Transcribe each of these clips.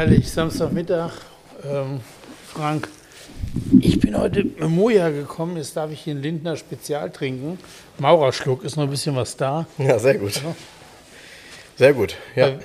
Herrlich, Samstagmittag. Ähm, Frank, ich bin heute mit Moja gekommen, jetzt darf ich hier einen Lindner Spezial trinken. Maurerschluck, ist noch ein bisschen was da. Ja, sehr gut. Sehr gut, ja. Äh,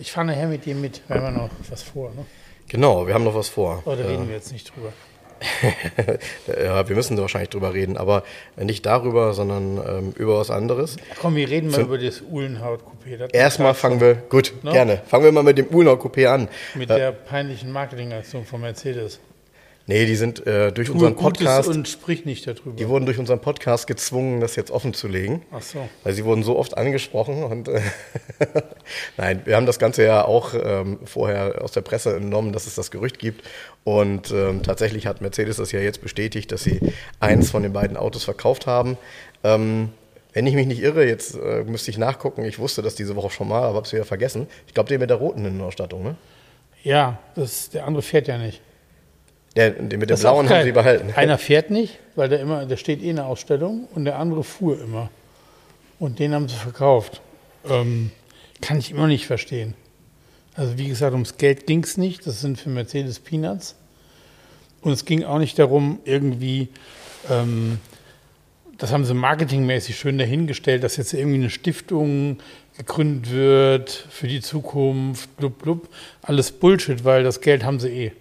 Ich fahre nachher mit dir mit, wir haben ja noch was vor. Ne? Genau, wir haben noch was vor. Da reden wir jetzt nicht drüber. ja, wir müssen da wahrscheinlich drüber reden, aber nicht darüber, sondern ähm, über was anderes. Komm, wir reden mal So- über das Uhlenhaut-Coupé. Erstmal fangen wir, gut, No? gerne. Fangen wir mal mit dem Ulnau-Coupé an. Mit Äh, der peinlichen Marketingaktion von Mercedes. Nee, die sind äh, durch unseren Gutes Podcast, und sprich nicht darüber. die wurden durch unseren Podcast gezwungen, das jetzt offen zu legen. Ach so. Weil sie wurden so oft angesprochen und äh, nein, wir haben das Ganze ja auch ähm, vorher aus der Presse entnommen, dass es das Gerücht gibt. Und ähm, tatsächlich hat Mercedes das ja jetzt bestätigt, dass sie eins von den beiden Autos verkauft haben. Ähm, wenn ich mich nicht irre, jetzt äh, müsste ich nachgucken, ich wusste das diese Woche schon mal, aber habe es wieder vergessen. Ich glaube, den mit der roten Innenausstattung, ne? Ja, das, der andere fährt ja nicht. Der, den mit der Das blauen haben sie behalten. Einer fährt nicht, weil der immer, der steht eh in der Ausstellung und der andere fuhr immer. Und den haben sie verkauft. Ähm, kann ich immer nicht verstehen. Also wie gesagt, ums Geld ging es nicht. Das sind für Mercedes Peanuts. Und es ging auch nicht darum, irgendwie, ähm, das haben sie marketingmäßig schön dahingestellt, dass jetzt irgendwie eine Stiftung gegründet wird für die Zukunft, blub, blub. Alles Bullshit, weil das Geld haben sie eh.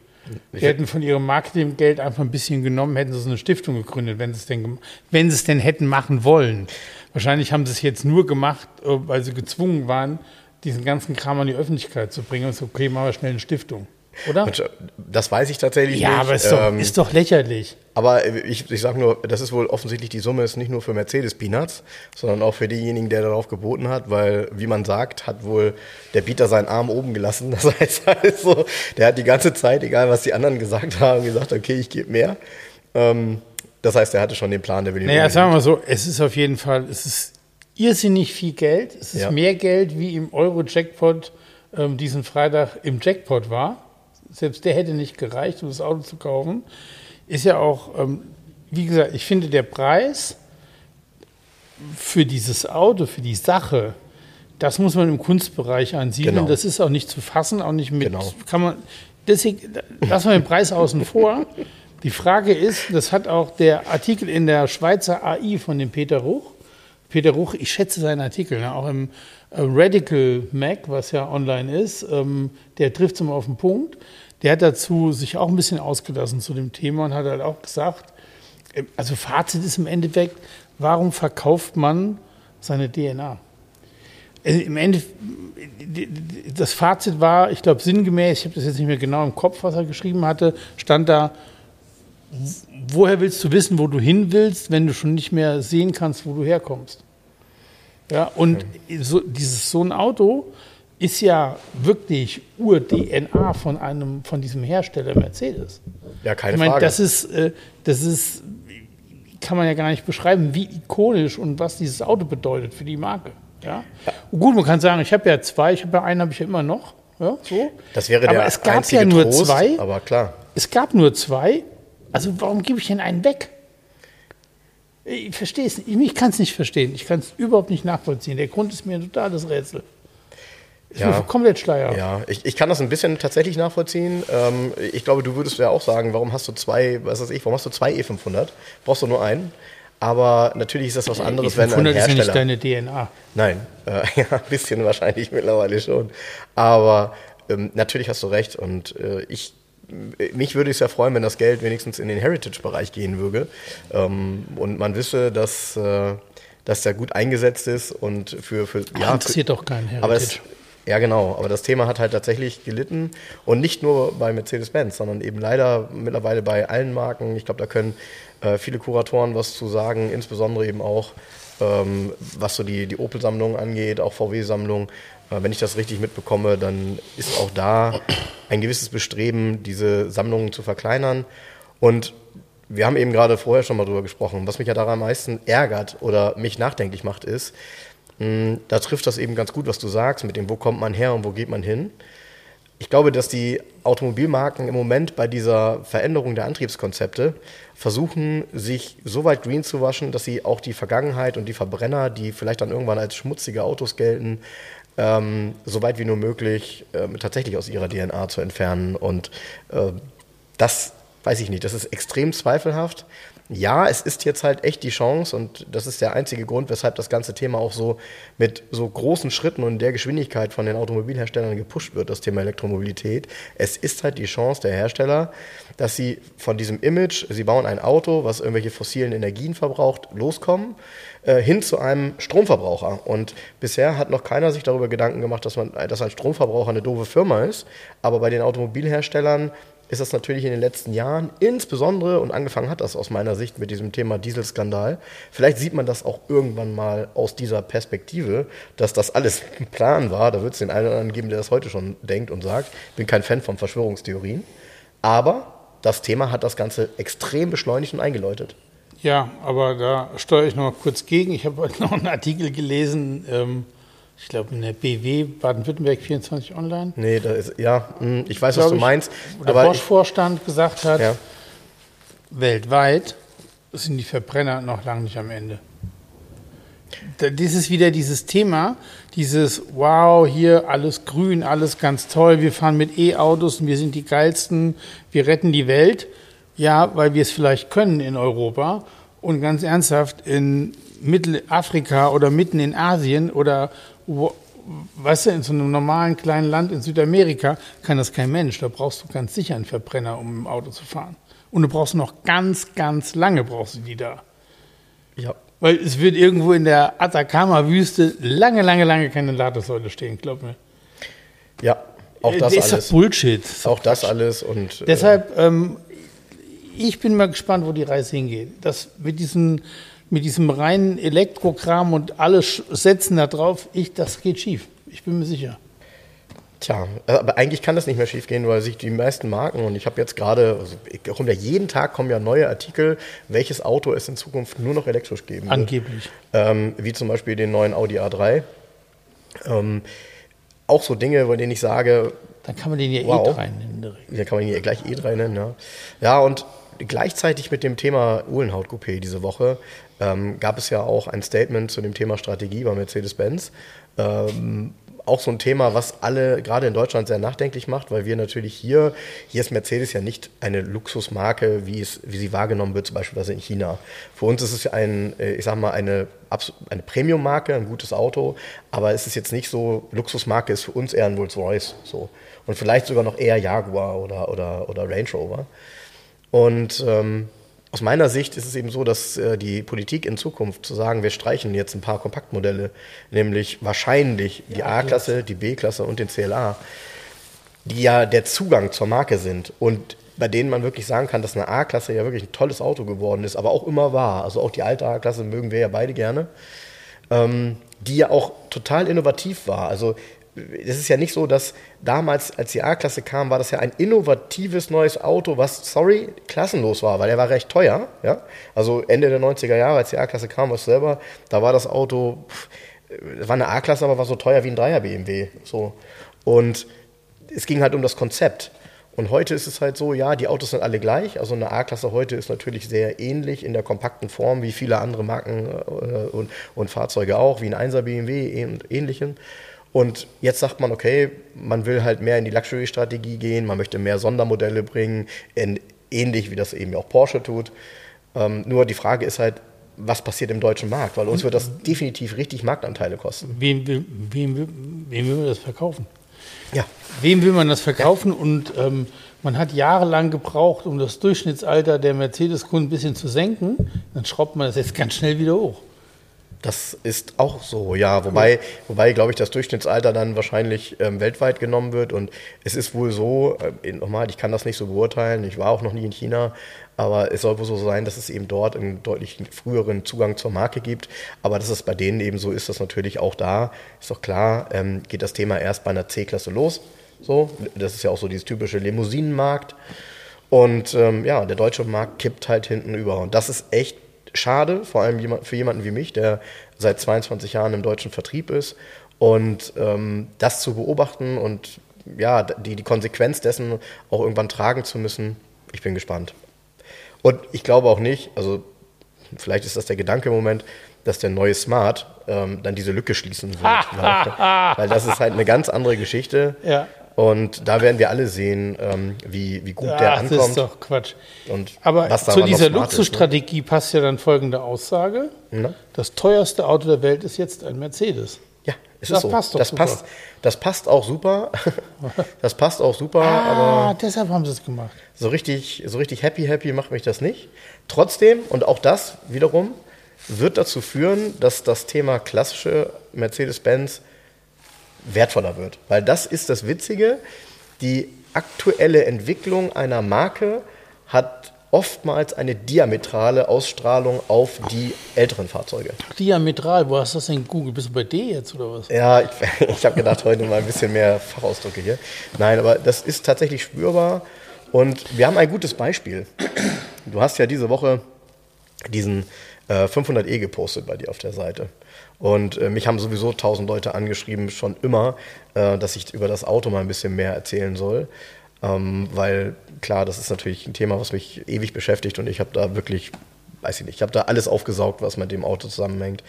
Die hätten von ihrem Marketinggeld einfach ein bisschen genommen, hätten sie so eine Stiftung gegründet, wenn sie es denn, wenn sie es denn hätten machen wollen. Wahrscheinlich haben sie es jetzt nur gemacht, äh, weil sie gezwungen waren, diesen ganzen Kram an die Öffentlichkeit zu bringen. Und so, okay, machen wir schnell eine Stiftung. Oder? Mensch, Das weiß ich tatsächlich Ja, nicht. aber ist doch, Ähm, ist doch lächerlich. Aber ich, ich sage nur, das ist wohl offensichtlich, die Summe ist nicht nur für Mercedes Peanuts, sondern auch für denjenigen, der darauf geboten hat, weil, wie man sagt, hat wohl der Bieter seinen Arm oben gelassen. Das heißt also, der hat die ganze Zeit, egal was die anderen gesagt haben, gesagt, okay, ich gebe mehr. Ähm, das heißt, er hatte schon den Plan, der will ihn Naja, sagen wir mal so, es ist auf jeden Fall, es ist irrsinnig viel Geld. Es ist Ja. mehr Geld, wie im Euro-Jackpot ähm, diesen Freitag im Jackpot war. Selbst der hätte nicht gereicht, um das Auto zu kaufen. Ist ja auch, ähm, wie gesagt, ich finde der Preis für dieses Auto, für die Sache, das muss man im Kunstbereich ansiedeln. Genau. Das ist auch nicht zu fassen, auch nicht mit, Genau. kann man, deswegen, lassen wir den Preis außen vor. Die Frage ist, das hat auch der Artikel in der Schweizer AI von dem Peter Ruch. Peter Ruch, ich schätze seinen Artikel, ne, auch im Radical Mac, was ja online ist, ähm, der trifft es immer auf den Punkt. Der hat dazu sich auch ein bisschen ausgelassen zu dem Thema und hat halt auch gesagt, äh, also Fazit ist im Endeffekt, warum verkauft man seine DNA? Äh, Im Ende, das Fazit war, ich glaube sinngemäß, ich habe das jetzt nicht mehr genau im Kopf, was er geschrieben hatte, stand da, woher willst du wissen, wo du hin willst, wenn du schon nicht mehr sehen kannst, wo du herkommst? Ja, und so, dieses, so ein Auto ist ja wirklich Ur-DNA von einem, von diesem Hersteller Mercedes. Ja, keine ich meine, Frage. das ist, äh, das ist, kann man ja gar nicht beschreiben, wie ikonisch und was dieses Auto bedeutet für die Marke. Ja? Und gut, man kann sagen, ich habe ja zwei, ich habe ja einen, habe ich ja immer noch. Ja, so. das wäre aber der es gab einzige ja nur Trost, zwei. aber klar. Es gab nur zwei. Also warum gebe ich denn einen weg? Ich verstehe es nicht. Ich kann es nicht verstehen. Ich kann es überhaupt nicht nachvollziehen. Der Grund ist mir ein totales Rätsel. Ist Ja. komplett Schleier. Ja, ich, ich kann das ein bisschen tatsächlich nachvollziehen. Ähm, ich glaube, du würdest ja auch sagen, warum hast du zwei, was weiß ich, warum hast du zwei E500? Brauchst du nur einen? Aber natürlich ist das was anderes, wenn ein 500 ist ja Hersteller... nicht deine DNA. Nein, äh, ja, ein bisschen wahrscheinlich mittlerweile schon. Aber ähm, natürlich hast du recht und äh, ich mich würde es ja freuen, wenn das Geld wenigstens in den Heritage-Bereich gehen würde ähm, und man wisse, dass, äh, dass der gut eingesetzt ist und für, für Ja, interessiert doch keinen aber es, Heritage. ja, genau. Aber das Thema hat halt tatsächlich gelitten. Und nicht nur bei Mercedes-Benz, sondern eben leider mittlerweile bei allen Marken. Ich glaube, da können äh, viele Kuratoren was zu sagen, insbesondere eben auch, ähm, was so die, die Opel-Sammlung angeht, auch VW-Sammlung. Wenn ich das richtig mitbekomme, dann ist auch da ein gewisses Bestreben, diese Sammlungen zu verkleinern. Und wir haben eben gerade vorher schon mal drüber gesprochen. Was mich ja daran am meisten ärgert oder mich nachdenklich macht, ist, mh, da trifft das eben ganz gut, was du sagst, mit dem, wo kommt man her und wo geht man hin. Ich glaube, dass die Automobilmarken im Moment bei dieser Veränderung der Antriebskonzepte versuchen, sich so weit green zu waschen, dass sie auch die Vergangenheit und die Verbrenner, die vielleicht dann irgendwann als schmutzige Autos gelten, ähm, so weit wie nur möglich äh, tatsächlich aus ihrer DNA zu entfernen. Und äh, das weiß ich nicht, das ist extrem zweifelhaft. Ja, es ist jetzt halt echt die Chance und das ist der einzige Grund, weshalb das ganze Thema auch so mit so großen Schritten und der Geschwindigkeit von den Automobilherstellern gepusht wird, das Thema Elektromobilität. Es ist halt die Chance der Hersteller, dass sie von diesem Image, sie bauen ein Auto, was irgendwelche fossilen Energien verbraucht, loskommen, äh, hin zu einem Stromverbraucher. Und bisher hat noch keiner sich darüber Gedanken gemacht, dass, man, dass ein Stromverbraucher eine doofe Firma ist. Aber bei den Automobilherstellern ist das natürlich in den letzten Jahren, insbesondere, und angefangen hat das aus meiner Sicht mit diesem Thema Dieselskandal, vielleicht sieht man das auch irgendwann mal aus dieser Perspektive, dass das alles ein Plan war. Da wird es den einen oder anderen geben, der das heute schon denkt und sagt. Ich bin kein Fan von Verschwörungstheorien. Aber das Thema hat das Ganze extrem beschleunigt und eingeläutet. Ja, aber da steuere ich noch mal kurz gegen. Ich habe heute noch einen Artikel gelesen, ähm, ich glaube in der BW Baden-Württemberg 24 Online. Nee, da ist, ja, hm, ich weiß, was du meinst. Wo der Bosch-Vorstand gesagt hat, ja. weltweit sind die Verbrenner noch lange nicht am Ende. Das ist wieder dieses Thema, dieses Wow, hier alles grün, alles ganz toll, wir fahren mit E-Autos und wir sind die geilsten, wir retten die Welt. Ja, weil wir es vielleicht können in Europa und ganz ernsthaft in Mittelafrika oder mitten in Asien oder weißt du, in so einem normalen kleinen Land in Südamerika kann das kein Mensch. Da brauchst du ganz sicher einen Verbrenner, um im Auto zu fahren. Und du brauchst noch ganz, ganz lange brauchst du die da. Ja. Weil es wird irgendwo in der Atacama-Wüste lange, lange, lange keine Ladesäule stehen, glaub mir. Ja, auch das, das ist alles. Bullshit. Ist auch das alles. Und, äh, Deshalb, ähm, ich bin mal gespannt, wo die Reise hingeht. Das mit diesen mit diesem reinen Elektrokram und alle setzen da drauf, ich, das geht schief. Ich bin mir sicher. Tja, aber eigentlich kann das nicht mehr schief gehen, weil sich die meisten Marken, und ich habe jetzt gerade, also kommt ja jeden Tag kommen ja neue Artikel, welches Auto es in Zukunft nur noch elektrisch geben wird. Angeblich. Ähm, wie zum Beispiel den neuen Audi A3. Ähm, auch so Dinge, bei denen ich sage. Dann kann man den ja wow, E3 nennen. Ja, kann man den ja gleich E3 nennen, ja. Ja, und gleichzeitig mit dem Thema Uhlenhaut-Coupé diese Woche ähm, gab es ja auch ein Statement zu dem Thema Strategie bei Mercedes-Benz. Ähm, auch so ein Thema, was alle gerade in Deutschland sehr nachdenklich macht, weil wir natürlich hier, hier ist Mercedes ja nicht eine Luxusmarke, wie, es, wie sie wahrgenommen wird, zum Beispiel in China. Für uns ist es ein, äh, ich sag mal, eine, eine Premium-Marke, ein gutes Auto, aber es ist jetzt nicht so, Luxusmarke ist für uns eher ein Rolls-Royce. So. Und vielleicht sogar noch eher Jaguar oder, oder, oder Range Rover. Und ähm, aus meiner Sicht ist es eben so, dass äh, die Politik in Zukunft zu sagen, wir streichen jetzt ein paar Kompaktmodelle, nämlich wahrscheinlich die A-Klasse, die B-Klasse und den CLA, die ja der Zugang zur Marke sind und bei denen man wirklich sagen kann, dass eine A-Klasse ja wirklich ein tolles Auto geworden ist, aber auch immer war. Also auch die alte A-Klasse mögen wir ja beide gerne, ähm, die ja auch total innovativ war. Also es ist ja nicht so, dass damals, als die A-Klasse kam, war das ja ein innovatives neues Auto, was, sorry, klassenlos war, weil er war recht teuer. Ja? Also Ende der 90er Jahre, als die A-Klasse kam, was selber, da war das Auto, das war eine A-Klasse, aber war so teuer wie ein Dreier BMW. So. Und es ging halt um das Konzept. Und heute ist es halt so, ja, die Autos sind alle gleich. Also eine A-Klasse heute ist natürlich sehr ähnlich in der kompakten Form wie viele andere Marken äh, und, und Fahrzeuge auch, wie ein 1er BMW und ähnlichem. Und jetzt sagt man, okay, man will halt mehr in die Luxury-Strategie gehen, man möchte mehr Sondermodelle bringen, in, ähnlich wie das eben auch Porsche tut. Ähm, nur die Frage ist halt, was passiert im deutschen Markt? Weil uns wird das definitiv richtig Marktanteile kosten. Wem will, wem will, wem will man das verkaufen? Ja. Wem will man das verkaufen? Ja. Und ähm, man hat jahrelang gebraucht, um das Durchschnittsalter der Mercedes-Kunden ein bisschen zu senken. Dann schraubt man das jetzt ganz schnell wieder hoch. Das ist auch so, ja. Wobei, wobei glaube ich, das Durchschnittsalter dann wahrscheinlich ähm, weltweit genommen wird. Und es ist wohl so, äh, nochmal, ich kann das nicht so beurteilen, ich war auch noch nie in China, aber es soll wohl so sein, dass es eben dort einen deutlich früheren Zugang zur Marke gibt. Aber dass es bei denen eben so ist, dass natürlich auch da, ist doch klar, ähm, geht das Thema erst bei einer C-Klasse los. So, das ist ja auch so dieses typische Limousinenmarkt. Und ähm, ja, der deutsche Markt kippt halt hinten über. Und das ist echt schade, vor allem für jemanden wie mich, der seit 22 Jahren im deutschen Vertrieb ist. Und ähm, das zu beobachten und ja, die, die Konsequenz dessen auch irgendwann tragen zu müssen, ich bin gespannt. Und ich glaube auch nicht, also vielleicht ist das der Gedanke im Moment, dass der neue Smart ähm, dann diese Lücke schließen wird. weil, weil, das ist halt eine ganz andere Geschichte. Ja. Und da werden wir alle sehen, ähm, wie, wie gut Ach, der ankommt. Das ist doch Quatsch. Und Aber zu dieser Luxusstrategie ist, ne? passt ja dann folgende Aussage. Na? Das teuerste Auto der Welt ist jetzt ein Mercedes. Ja, ist das so. passt doch das super. Passt, das passt auch super. das passt auch super. Ah, aber deshalb haben sie es gemacht. So richtig, so richtig happy, happy macht mich das nicht. Trotzdem, und auch das wiederum, wird dazu führen, dass das Thema klassische Mercedes-Benz wertvoller wird. Weil das ist das Witzige, die aktuelle Entwicklung einer Marke hat oftmals eine diametrale Ausstrahlung auf die älteren Fahrzeuge. Diametral, wo hast du das denn Google? Bist du bei D jetzt oder was? Ja, ich, ich habe gedacht, heute mal ein bisschen mehr Fachausdrücke hier. Nein, aber das ist tatsächlich spürbar und wir haben ein gutes Beispiel. Du hast ja diese Woche diesen äh, 500e gepostet bei dir auf der Seite. Und äh, mich haben sowieso tausend Leute angeschrieben, schon immer, äh, dass ich über das Auto mal ein bisschen mehr erzählen soll. Ähm, weil klar, das ist natürlich ein Thema, was mich ewig beschäftigt und ich habe da wirklich, weiß ich nicht, ich habe da alles aufgesaugt, was mit dem Auto zusammenhängt.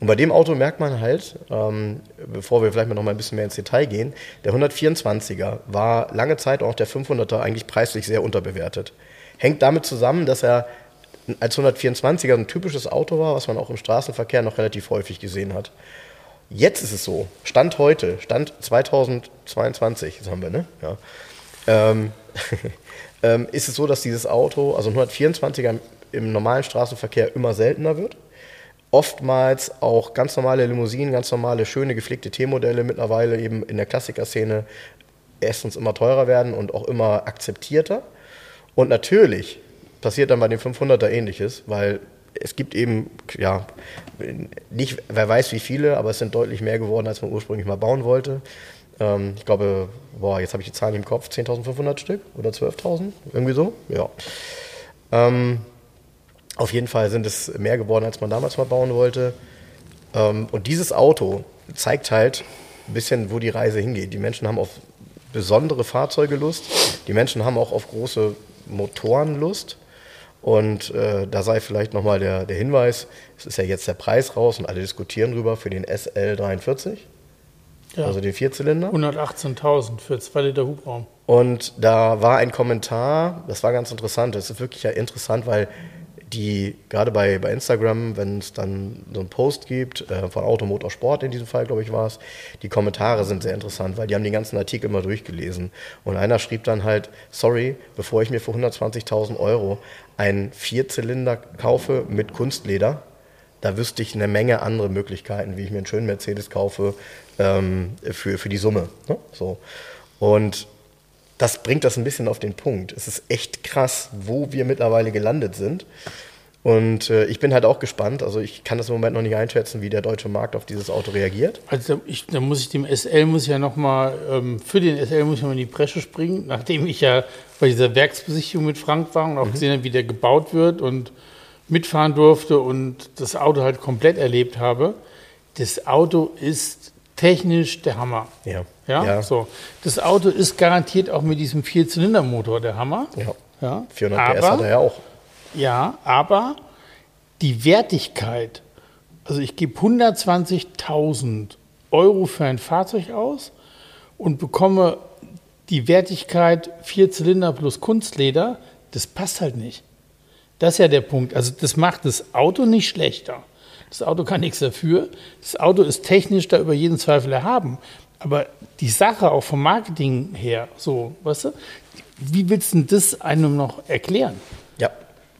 Und bei dem Auto merkt man halt, ähm, bevor wir vielleicht mal noch mal ein bisschen mehr ins Detail gehen, der 124er war lange Zeit auch der 500er eigentlich preislich sehr unterbewertet. Hängt damit zusammen, dass er als 124er ein typisches Auto war, was man auch im Straßenverkehr noch relativ häufig gesehen hat. Jetzt ist es so, Stand heute, Stand 2022, das haben wir, ne? Ja. Ähm, ähm, ist es so, dass dieses Auto, also 124er im normalen Straßenverkehr immer seltener wird. Oftmals auch ganz normale Limousinen, ganz normale, schöne, gepflegte T-Modelle mittlerweile eben in der Klassikerszene erstens immer teurer werden und auch immer akzeptierter. Und natürlich passiert dann bei den 500er ähnliches, weil es gibt eben, ja, nicht, wer weiß wie viele, aber es sind deutlich mehr geworden, als man ursprünglich mal bauen wollte. Ähm, ich glaube, boah, jetzt habe ich die Zahlen im Kopf, 10.500 Stück oder 12.000, irgendwie so, ja. Ähm, auf jeden Fall sind es mehr geworden, als man damals mal bauen wollte. Ähm, und dieses Auto zeigt halt ein bisschen, wo die Reise hingeht. Die Menschen haben auf besondere Fahrzeuge Lust, die Menschen haben auch auf große Motoren Lust. Und äh, da sei vielleicht nochmal der, der Hinweis, es ist ja jetzt der Preis raus und alle diskutieren drüber für den SL43, ja. also den Vierzylinder. 118.000 für 2 Liter Hubraum. Und da war ein Kommentar, das war ganz interessant, das ist wirklich ja interessant, weil die gerade bei, bei Instagram, wenn es dann so einen Post gibt, äh, von Automotor Sport in diesem Fall, glaube ich, war es, die Kommentare sind sehr interessant, weil die haben den ganzen Artikel mal durchgelesen. Und einer schrieb dann halt, sorry, bevor ich mir für 120.000 Euro einen Vierzylinder kaufe mit Kunstleder, da wüsste ich eine Menge andere Möglichkeiten, wie ich mir einen schönen Mercedes kaufe ähm, für, für die Summe. Ne? So. Und das bringt das ein bisschen auf den Punkt. Es ist echt krass, wo wir mittlerweile gelandet sind. Und äh, ich bin halt auch gespannt. Also ich kann das im Moment noch nicht einschätzen, wie der deutsche Markt auf dieses Auto reagiert. Also ich, da muss ich dem SL muss ja noch mal ähm, für den SL muss ich mal in die Bresche springen, nachdem ich ja bei dieser Werksbesichtigung mit Frank war und auch mhm. gesehen habe, wie der gebaut wird und mitfahren durfte und das Auto halt komplett erlebt habe. Das Auto ist technisch der Hammer. Ja. Ja, ja. so. Das Auto ist garantiert auch mit diesem Vierzylindermotor der Hammer. Ja. ja. 400 aber, PS hat er ja auch. Ja, aber die Wertigkeit, also ich gebe 120.000 Euro für ein Fahrzeug aus und bekomme die Wertigkeit vier Zylinder plus Kunstleder, das passt halt nicht. Das ist ja der Punkt. Also das macht das Auto nicht schlechter. Das Auto kann nichts dafür. Das Auto ist technisch da über jeden Zweifel erhaben. Aber die Sache auch vom Marketing her, so, weißt du, wie willst du das einem noch erklären?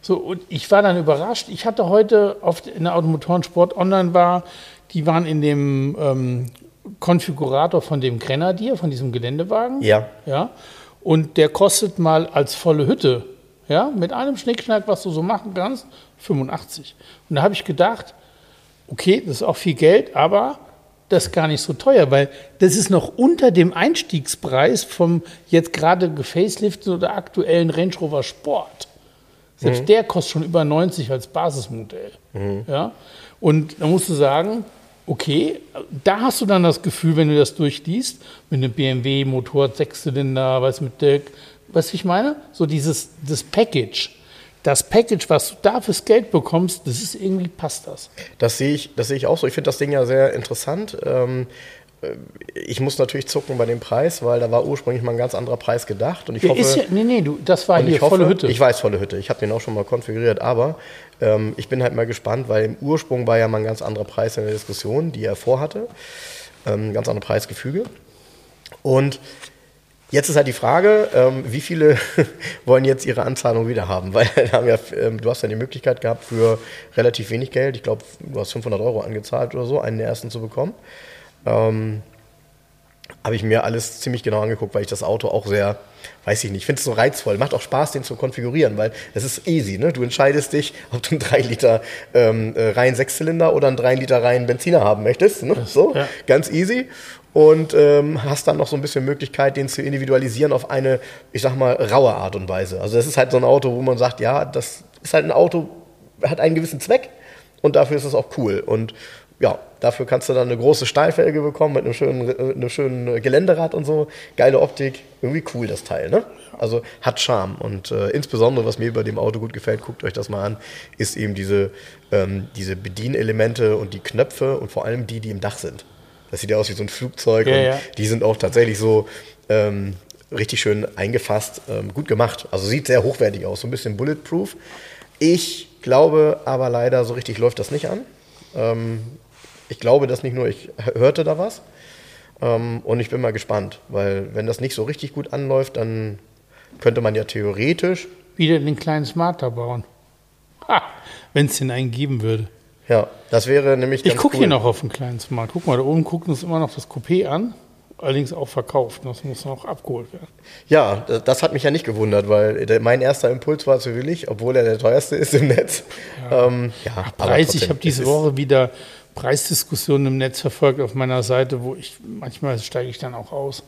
So, und ich war dann überrascht. Ich hatte heute auf, in der Automotorensport online war, die waren in dem ähm, Konfigurator von dem Grenadier, von diesem Geländewagen. Ja. Ja. Und der kostet mal als volle Hütte, ja, mit einem Schnickschnack, was du so machen kannst, 85. Und da habe ich gedacht, okay, das ist auch viel Geld, aber das ist gar nicht so teuer, weil das ist noch unter dem Einstiegspreis vom jetzt gerade gefacelifteten oder aktuellen Range Rover Sport. Selbst Mhm. der kostet schon über 90 als Basismodell. Ja? Und da musst du sagen, okay, da hast du dann das Gefühl, wenn du das durchliest, mit einem BMW-Motor, Sechszylinder, was mit der, was ich meine? So dieses das Package. Das Package, was du da fürs Geld bekommst, das ist irgendwie, passt das. Das sehe ich, das sehe ich auch so. Ich finde das Ding ja sehr interessant. Ähm, äh, ich muss natürlich zucken bei dem Preis, weil da war ursprünglich mal ein ganz anderer Preis gedacht. Und ich Der hoffe, ist ja, nee, nee, du, das war hier hoffe, volle Hütte. Ich weiß, volle Hütte. Ich habe den auch schon mal konfiguriert, aber ähm, ich bin halt mal gespannt, weil im Ursprung war ja mal ein ganz anderer Preis in der Diskussion, die er vorhatte. Ähm, ganz andere Preisgefüge. Und jetzt ist halt die Frage, ähm, wie viele wollen jetzt ihre Anzahlung wieder haben? Weil ja, ähm, du hast ja die Möglichkeit gehabt, für relativ wenig Geld, ich glaube, du hast 500 Euro angezahlt oder so, einen der ersten zu bekommen. Ähm, habe ich mir alles ziemlich genau angeguckt, weil ich das Auto auch sehr, weiß ich nicht, finde es so reizvoll. Macht auch Spaß, den zu konfigurieren, weil es ist easy. Ne? Du entscheidest dich, ob du einen 3 Liter ähm, äh, rein Sechszylinder oder einen 3 Liter rein Benziner haben möchtest. Ne? So, ja. ganz easy. Und ähm, hast dann noch so ein bisschen Möglichkeit, den zu individualisieren auf eine, ich sag mal, raue Art und Weise. Also das ist halt so ein Auto, wo man sagt, ja, das ist halt ein Auto, hat einen gewissen Zweck und dafür ist es auch cool. Und ja, dafür kannst du dann eine große Stahlfelge bekommen mit einem schönen, äh, einem schönen Geländerad und so. Geile Optik, irgendwie cool das Teil, ne? Also hat Charme. Und äh, insbesondere, was mir bei dem Auto gut gefällt, guckt euch das mal an, ist eben diese, ähm, diese Bedienelemente und die Knöpfe und vor allem die, die im Dach sind. Das sieht ja aus wie so ein Flugzeug Ja, und ja. die sind auch tatsächlich so ähm, richtig schön eingefasst, ähm, gut gemacht. Also sieht sehr hochwertig aus, so ein bisschen bulletproof. Ich glaube aber leider, so richtig läuft das nicht an. Ähm, ich glaube das nicht nur, ich hörte da was. Ähm, und ich bin mal gespannt, weil wenn das nicht so richtig gut anläuft, dann könnte man ja theoretisch, Wieder den kleinen Smarter bauen. Ha, wenn es den einen geben würde. ja, das wäre nämlich Ich gucke cool. hier noch auf den kleinen Smart. Guck mal, da oben guckt uns immer noch das Coupé an. Allerdings auch verkauft. Das muss noch abgeholt werden. Ja, das, hat mich ja nicht gewundert, weil mein erster Impuls war zu willig, obwohl er der teuerste ist im Netz. Ja, ähm, ja Preis, ich habe diese Woche wieder Preisdiskussionen im Netz verfolgt auf meiner Seite, wo ich manchmal steige ich dann auch aus.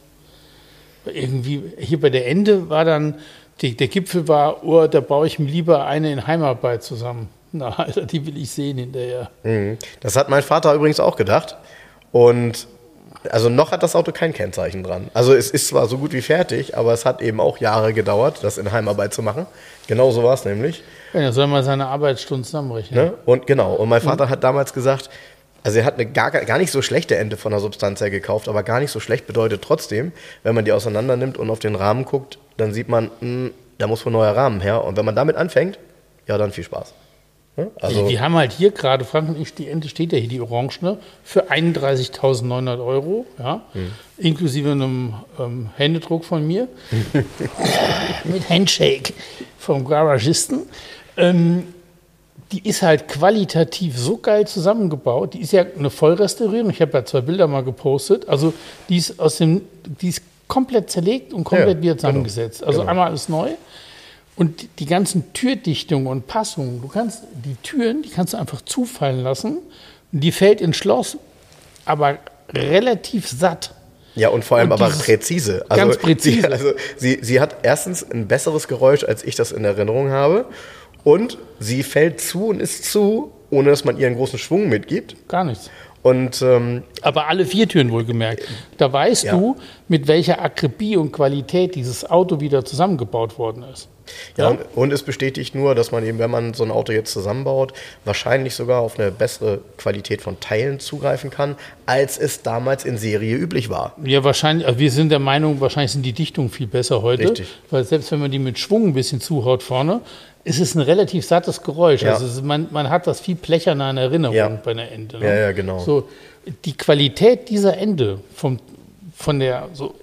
Irgendwie, hier bei der Ende war dann, die, der Gipfel war, oh, da baue ich mir lieber eine in Heimarbeit zusammen. Na, Alter, die will ich sehen hinterher. Mhm. Das hat mein Vater übrigens auch gedacht. Und also noch hat das Auto kein Kennzeichen dran. Also es ist zwar so gut wie fertig, aber es hat eben auch Jahre gedauert, das in Heimarbeit zu machen. Genau so war es nämlich. Ja, da soll man seine Arbeitsstunden zusammenrechnen. Ne? Und genau, und mein Vater hat damals gesagt, also er hat eine gar, gar nicht so schlechte Ente von der Substanz her gekauft, aber gar nicht so schlecht bedeutet trotzdem, wenn man die auseinander nimmt und auf den Rahmen guckt, dann sieht man, mh, da muss wohl ein neuer Rahmen her. Und wenn man damit anfängt, ja, dann viel Spaß. Also, Die, die haben halt hier gerade, Frank und ich, die Ente steht ja hier, die Orangene, für 31.900 Euro, ja, inklusive einem ähm, Händedruck von mir, mit Handshake vom Garagisten. Ähm, die ist halt qualitativ so geil zusammengebaut. Die ist ja eine Vollrestaurierung. Ich habe ja zwei Bilder mal gepostet. Also die ist aus dem, die ist komplett zerlegt und komplett Ja, wieder genau. zusammengesetzt. Also Genau. einmal alles neu. Und die ganzen Türdichtungen und Passungen, du kannst die Türen, die kannst du einfach zufallen lassen. Die fällt ins Schloss, aber relativ satt. ja, und vor allem und aber präzise. ganz präzise. Sie, also sie, sie hat erstens ein besseres Geräusch, als ich das in Erinnerung habe. Und sie fällt zu und ist zu, ohne dass man ihr einen großen Schwung mitgibt. Gar nichts. Und ähm, Aber alle vier Türen wohlgemerkt. Da weißt Ja. du, mit welcher Akribie und Qualität dieses Auto wieder zusammengebaut worden ist. Ja, und, und es bestätigt nur, dass man eben, wenn man so ein Auto jetzt zusammenbaut, wahrscheinlich sogar auf eine bessere Qualität von Teilen zugreifen kann, als es damals in Serie üblich war. Ja, wahrscheinlich, wir sind der Meinung, wahrscheinlich sind die Dichtungen viel besser heute. Richtig. Weil selbst wenn man die mit Schwung ein bisschen zuhaut vorne, ist es ein relativ sattes Geräusch. Ja. Also ist, man, man hat das viel plecherner in Erinnerung Ja. bei einer Ente. Ne? Ja, ja, genau. So, die Qualität dieser Ende vom, von der, so,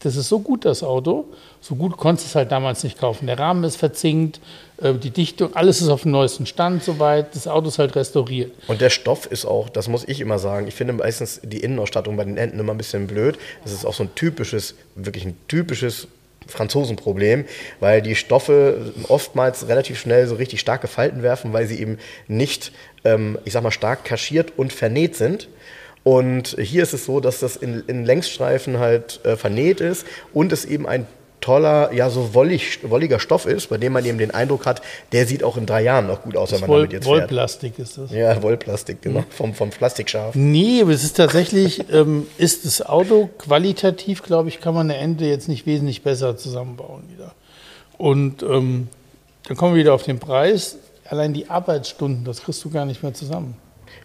das ist so gut, das Auto. So gut konntest du es halt damals nicht kaufen. Der Rahmen ist verzinkt, äh, die Dichtung, alles ist auf dem neuesten Stand soweit. Das Auto ist halt restauriert. Und der Stoff ist auch, das muss ich immer sagen, ich finde meistens die Innenausstattung bei den Enten immer ein bisschen blöd. Das ist auch so ein typisches, wirklich ein typisches Franzosenproblem, weil die Stoffe oftmals relativ schnell so richtig starke Falten werfen, weil sie eben nicht, ähm, ich sag mal, stark kaschiert und vernäht sind. Und hier ist es so, dass das in, in Längsstreifen halt äh, vernäht ist und es eben ein toller, ja, so wollig, wolliger Stoff ist, bei dem man eben den Eindruck hat, der sieht auch in drei Jahren noch gut aus, Das wenn man Woll, damit jetzt Wollplastik ist das. Ja, Wollplastik, genau, vom, vom Plastikschaf. Nee, aber es ist tatsächlich, ähm, ist das Auto qualitativ, glaube ich, kann man eine Ente jetzt nicht wesentlich besser zusammenbauen wieder. Und ähm, dann kommen wir wieder auf den Preis. Allein die Arbeitsstunden, das kriegst du gar nicht mehr zusammen.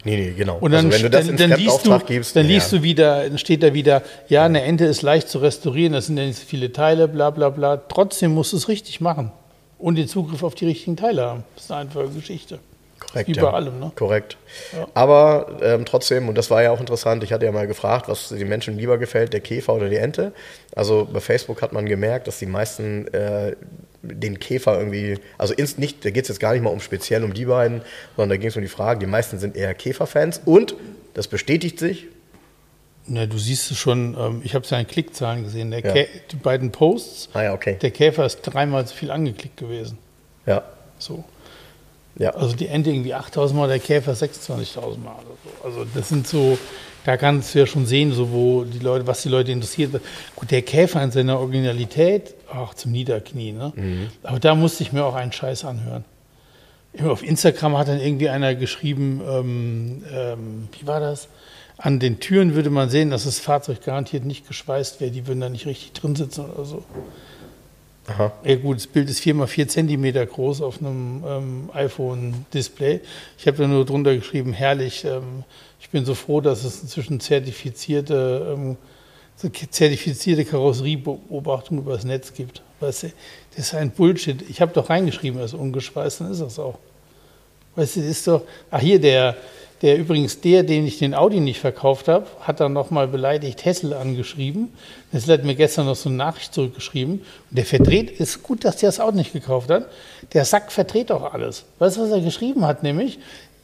Nee, nee, genau. Und dann, also wenn du das dann, dann liest, du, gibst, dann ja. liest du wieder, dann steht da wieder, ja, eine Ente ist leicht zu restaurieren, das sind ja nicht so viele Teile, bla bla bla. Trotzdem musst du es richtig machen und den Zugriff auf die richtigen Teile haben. Das ist eine einfache Geschichte. Korrekt, Wie bei allem, ne? Korrekt. Aber ähm, trotzdem, und das war ja auch interessant, ich hatte ja mal gefragt, was den Menschen lieber gefällt, der Käfer oder die Ente. Also bei Facebook hat man gemerkt, dass die meisten äh, den Käfer irgendwie, also ins, nicht, da geht es jetzt gar nicht mal um speziell um die beiden, sondern da ging es um die Frage, die meisten sind eher Käferfans und das bestätigt sich. Na, du siehst es schon, ähm, ich habe seine Klickzahlen gesehen. Der Ja. Die beiden Posts, Ah ja, okay. der Käfer ist dreimal so viel angeklickt gewesen. Ja, So. Ja. Also die Ente irgendwie 8000 Mal, der Käfer 26.000 Mal oder so. Also das sind so, da kannst du ja schon sehen, so wo die Leute, was die Leute interessiert. Gut, der Käfer in seiner Originalität, ach, zum Niederknien, ne? Aber da musste ich mir auch einen Scheiß anhören. Immer Auf Instagram hat dann irgendwie einer geschrieben, ähm, ähm, wie war das? An den Türen würde man sehen, dass das Fahrzeug garantiert nicht geschweißt wäre, die würden da nicht richtig drin sitzen oder so. Aha. Ja gut, das Bild ist 4 mal 4 Zentimeter groß auf einem ähm, iPhone-Display. Ich habe da nur drunter geschrieben, herrlich, ähm, ich bin so froh, dass es inzwischen zertifizierte, ähm, zertifizierte Karosseriebeobachtung über das Netz gibt. Weißt du, das ist ein Bullshit. Ich habe doch reingeschrieben, er ist ungeschweißt, dann ist das auch. Weißt du, das ist doch, ach hier, der, der übrigens, der, den ich den Audi nicht verkauft habe, hat dann nochmal beleidigt Hessel angeschrieben. Hessel hat mir gestern noch so eine Nachricht zurückgeschrieben. Und der verdreht, ist gut, dass der das Auto nicht gekauft hat. Der Sack verdreht auch alles. Weißt du, was er geschrieben hat? Nämlich,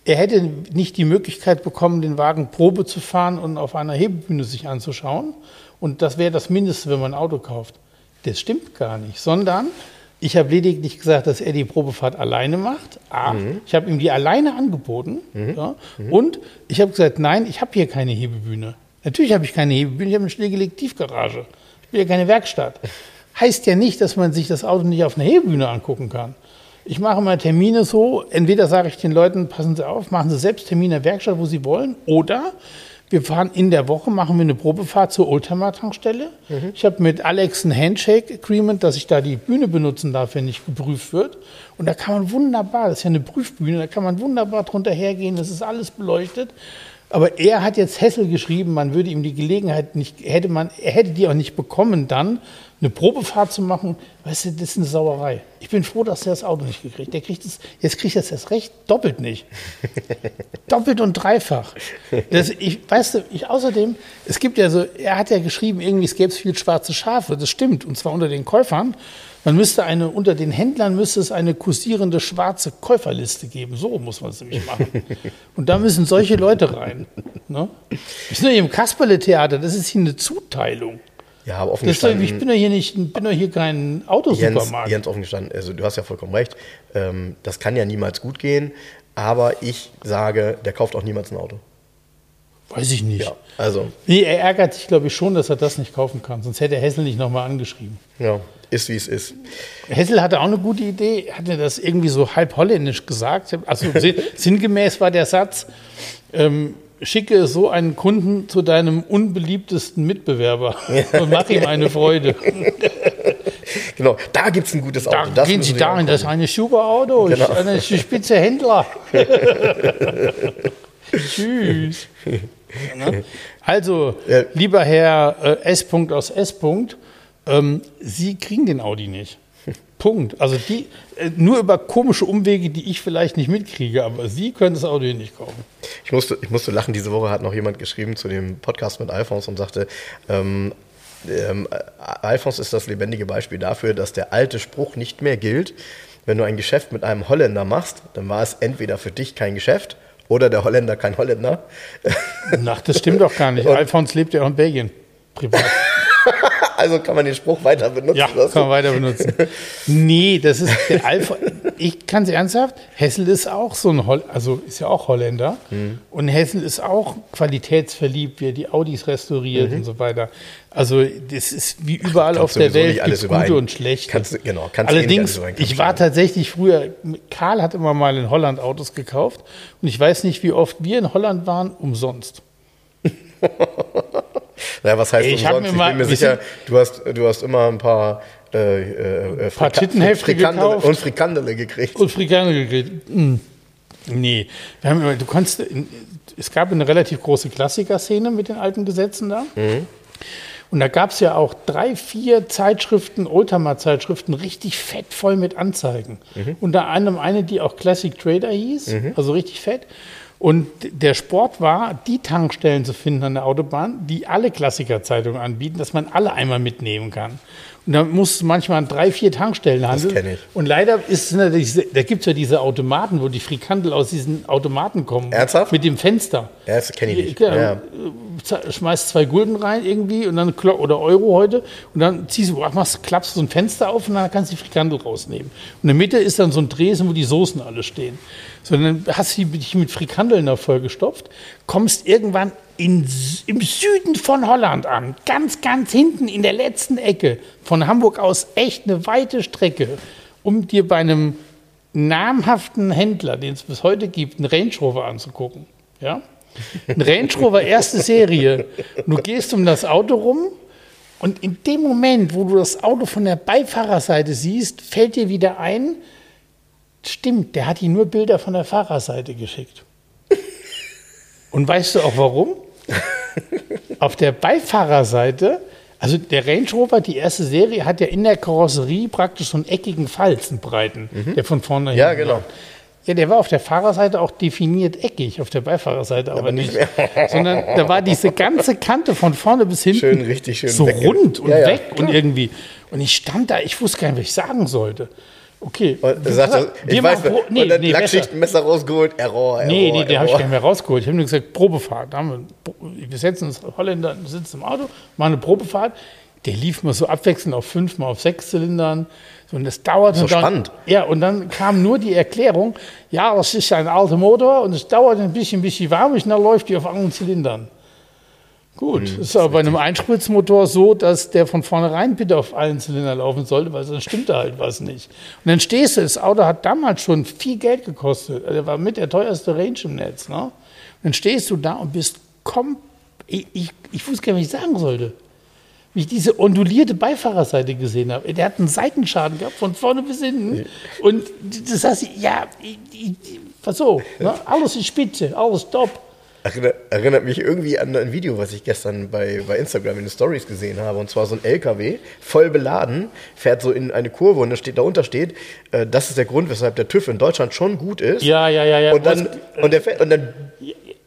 er hätte nicht die Möglichkeit bekommen, den Wagen Probe zu fahren und auf einer Hebebühne sich anzuschauen. Und das wäre das Mindeste, wenn man ein Auto kauft. Das stimmt gar nicht, sondern ich habe lediglich gesagt, dass er die Probefahrt alleine macht. A, ich habe ihm die alleine angeboten. Ja, Und ich habe gesagt, nein, ich habe hier keine Hebebühne. Natürlich habe ich keine Hebebühne, ich habe eine stillgelegte Tiefgarage. Ich bin ja keine Werkstatt. Heißt ja nicht, dass man sich das Auto nicht auf einer Hebebühne angucken kann. Ich mache mal Termine so, entweder sage ich den Leuten, passen Sie auf, machen Sie selbst Termine in der Werkstatt, wo Sie wollen, oder wir fahren in der Woche, machen wir eine Probefahrt zur Oldtimer-Tankstelle. Ich habe mit Alex ein Handshake-Agreement, dass ich da die Bühne benutzen darf, wenn nicht geprüft wird. Und da kann man wunderbar, das ist ja eine Prüfbühne, da kann man wunderbar drunter hergehen, das ist alles beleuchtet. Aber er hat jetzt Hessel geschrieben, man würde ihm die Gelegenheit nicht, hätte man, er hätte die auch nicht bekommen, dann eine Probefahrt zu machen. Weißt du, das ist eine Sauerei. Ich bin froh, dass er das Auto nicht gekriegt. Der kriegt es, jetzt kriegt er es erst recht, doppelt nicht. doppelt und dreifach. Das, ich, weißt du, ich außerdem, es gibt ja so, er hat ja geschrieben, irgendwie es gäbe viel schwarze Schafe. Das stimmt, und zwar unter den Käufern. Man müsste eine, unter den Händlern müsste es eine kursierende schwarze Käuferliste geben. So muss man es nämlich machen. Und da müssen solche Leute rein. Ne? Wir sind ja hier im Kasperle-Theater, das ist hier eine Zuteilung. Ja, aber offen doch, ich gestanden, bin doch hier nicht, bin doch hier kein Jens, Autosupermarkt. Jens offen gestanden, also du hast ja vollkommen recht, ähm, das kann ja niemals gut gehen, aber ich sage, der kauft auch niemals ein Auto. Weiß ich nicht. Ja, also, Nee, er ärgert sich, glaube ich, schon, dass er das nicht kaufen kann. Sonst hätte Hessel nicht nochmal angeschrieben. ja, ist wie es ist. Hessel hatte auch eine gute Idee, hatte das irgendwie so halb holländisch gesagt. Also sinn- sinngemäß war der Satz, ähm, schicke so einen Kunden zu deinem unbeliebtesten Mitbewerber und mach ihm eine Freude. Genau, da gibt es ein gutes Auto. Da gehen Sie dahin, das ist ein super Auto, ich, Genau. ein spitze Händler. Tschüss. Ne? Also, lieber Herr äh, S. aus S. ähm, Sie kriegen den Audi nicht. Punkt. Also die, äh, nur über komische Umwege, die ich vielleicht nicht mitkriege, aber Sie können das Auto hier nicht kaufen. Ich musste, ich musste lachen, diese Woche hat noch jemand geschrieben zu dem Podcast mit Alphons und sagte, ähm, ähm, Alphons ist das lebendige Beispiel dafür, dass der alte Spruch nicht mehr gilt. Wenn du ein Geschäft mit einem Holländer machst, dann war es entweder für dich kein Geschäft oder der Holländer kein Holländer. Ach, das stimmt doch gar nicht. Alphons lebt ja auch in Belgien. Privat. Also kann man den Spruch weiter benutzen. Ja, kann man weiter benutzen. Nee, das ist der Alpha. Ich kann es ernsthaft. Hessel ist auch so ein Holl also ist ja auch Holländer. Und Hessel ist auch qualitätsverliebt, wie er die Audis restauriert und so weiter. Also das ist wie überall auf der Welt alles gibt's gute und schlechte. kannst genau, kannst eh Allerdings, Kamm ich war tatsächlich früher, Karl hat immer mal in Holland Autos gekauft und ich weiß nicht, wie oft wir in Holland waren, umsonst. Naja, was heißt Ich umsonst? mir mal- ich bin mir sicher, du hast, du hast immer ein paar, äh, äh, Paar Tittenhefte Frikandele gekauft. und Frikandele gekriegt. Und Frikandel gegrillt. Mm. Nee, wir haben immer, du konntest, es gab eine relativ große Klassiker-Szene mit den alten Gesetzen da. Und da gab es ja auch drei, vier Zeitschriften, Oldtimer-Zeitschriften, richtig fett voll mit Anzeigen. Unter anderem eine, die auch Classic Trader hieß, also richtig fett. Und der Sport war, die Tankstellen zu finden an der Autobahn, die alle Klassikerzeitungen anbieten, dass man alle einmal mitnehmen kann. Und da musst du manchmal an drei, vier Tankstellen handeln. kenn ich. Und leider ist, sind da, gibt es ja diese Automaten, wo die Frikandel aus diesen Automaten kommen. Ernsthaft? Mit dem Fenster. Ja, das kenne ich nicht. Ja, Ja. z- schmeißt zwei Gulden rein irgendwie und dann oder Euro heute und dann ziehst du, machst, klappst so ein Fenster auf und dann kannst du die Frikandel rausnehmen. Und in der Mitte ist dann so ein Dresen, wo die Soßen alle stehen. So, dann hast dich mit Frikandeln da vollgestopft, kommst irgendwann in, im Süden von Holland an, ganz, ganz hinten in der letzten Ecke, von Hamburg aus echt eine weite Strecke, um dir bei einem namhaften Händler, den es bis heute gibt, einen Range Rover anzugucken. Ja? Ein Range Rover erste Serie. Du gehst um das Auto rum und in dem Moment, wo du das Auto von der Beifahrerseite siehst, fällt dir wieder ein, stimmt, der hat dir nur Bilder von der Fahrerseite geschickt. Und weißt du auch warum? Auf der Beifahrerseite, also der Range Rover, die erste Serie, hat ja in der Karosserie praktisch so einen eckigen Falz, einen breiten, der von vorne Ja, genau. läuft. Ja, der war auf der Fahrerseite auch definiert eckig, auf der Beifahrerseite aber, nicht. Sondern da war diese ganze Kante von vorne bis hinten Schön, richtig schön so weg- rund und Ja, ja, weg und klar. irgendwie. Und ich stand da, ich wusste gar nicht, was ich sagen sollte. Okay. Und er sagte, ich weiß, Pro- nee, und dann nee. Lackschichtenmesser rausgeholt, Error, Error, Nee, nee, den habe ich gar nicht mehr rausgeholt. Ich habe nur gesagt, Probefahrt. Haben wir, wir setzen uns Holländer, sitzen im Auto, machen eine Probefahrt. Der lief mal so abwechselnd auf fünf, mal auf sechs Zylindern. So, und das dauert. So spannend. Ja, und dann kam nur die Erklärung, ja, das ist ein alter Motor und es dauert ein bisschen, bis sie warm ist und dann läuft die auf anderen Zylindern. Gut, Hm, das ist aber bei einem Einspritzmotor so, dass der von vornherein bitte auf allen Zylindern laufen sollte, weil sonst stimmt da halt was nicht. Und dann stehst du, das Auto hat damals schon viel Geld gekostet. Also, Der war mit der teuerste Range im Netz. Ne? Und dann stehst du da und bist kom ich, ich, ich wusste gar nicht, was ich sagen sollte. Wie ich diese ondulierte Beifahrerseite gesehen habe. Der hat einen Seitenschaden gehabt, von vorne bis hinten. Und das heißt, ja, ich, ich, was so, ne? alles ist spitze, alles top. Erinnert, erinnert mich irgendwie an ein Video, was ich gestern bei, bei Instagram in den Stories gesehen habe. Und zwar so ein LKW, voll beladen, fährt so in eine Kurve und da steht, darunter steht, äh, das ist der Grund, weshalb der TÜV in Deutschland schon gut ist. Ja, ja, ja, ja. Und dann, und der fährt, und dann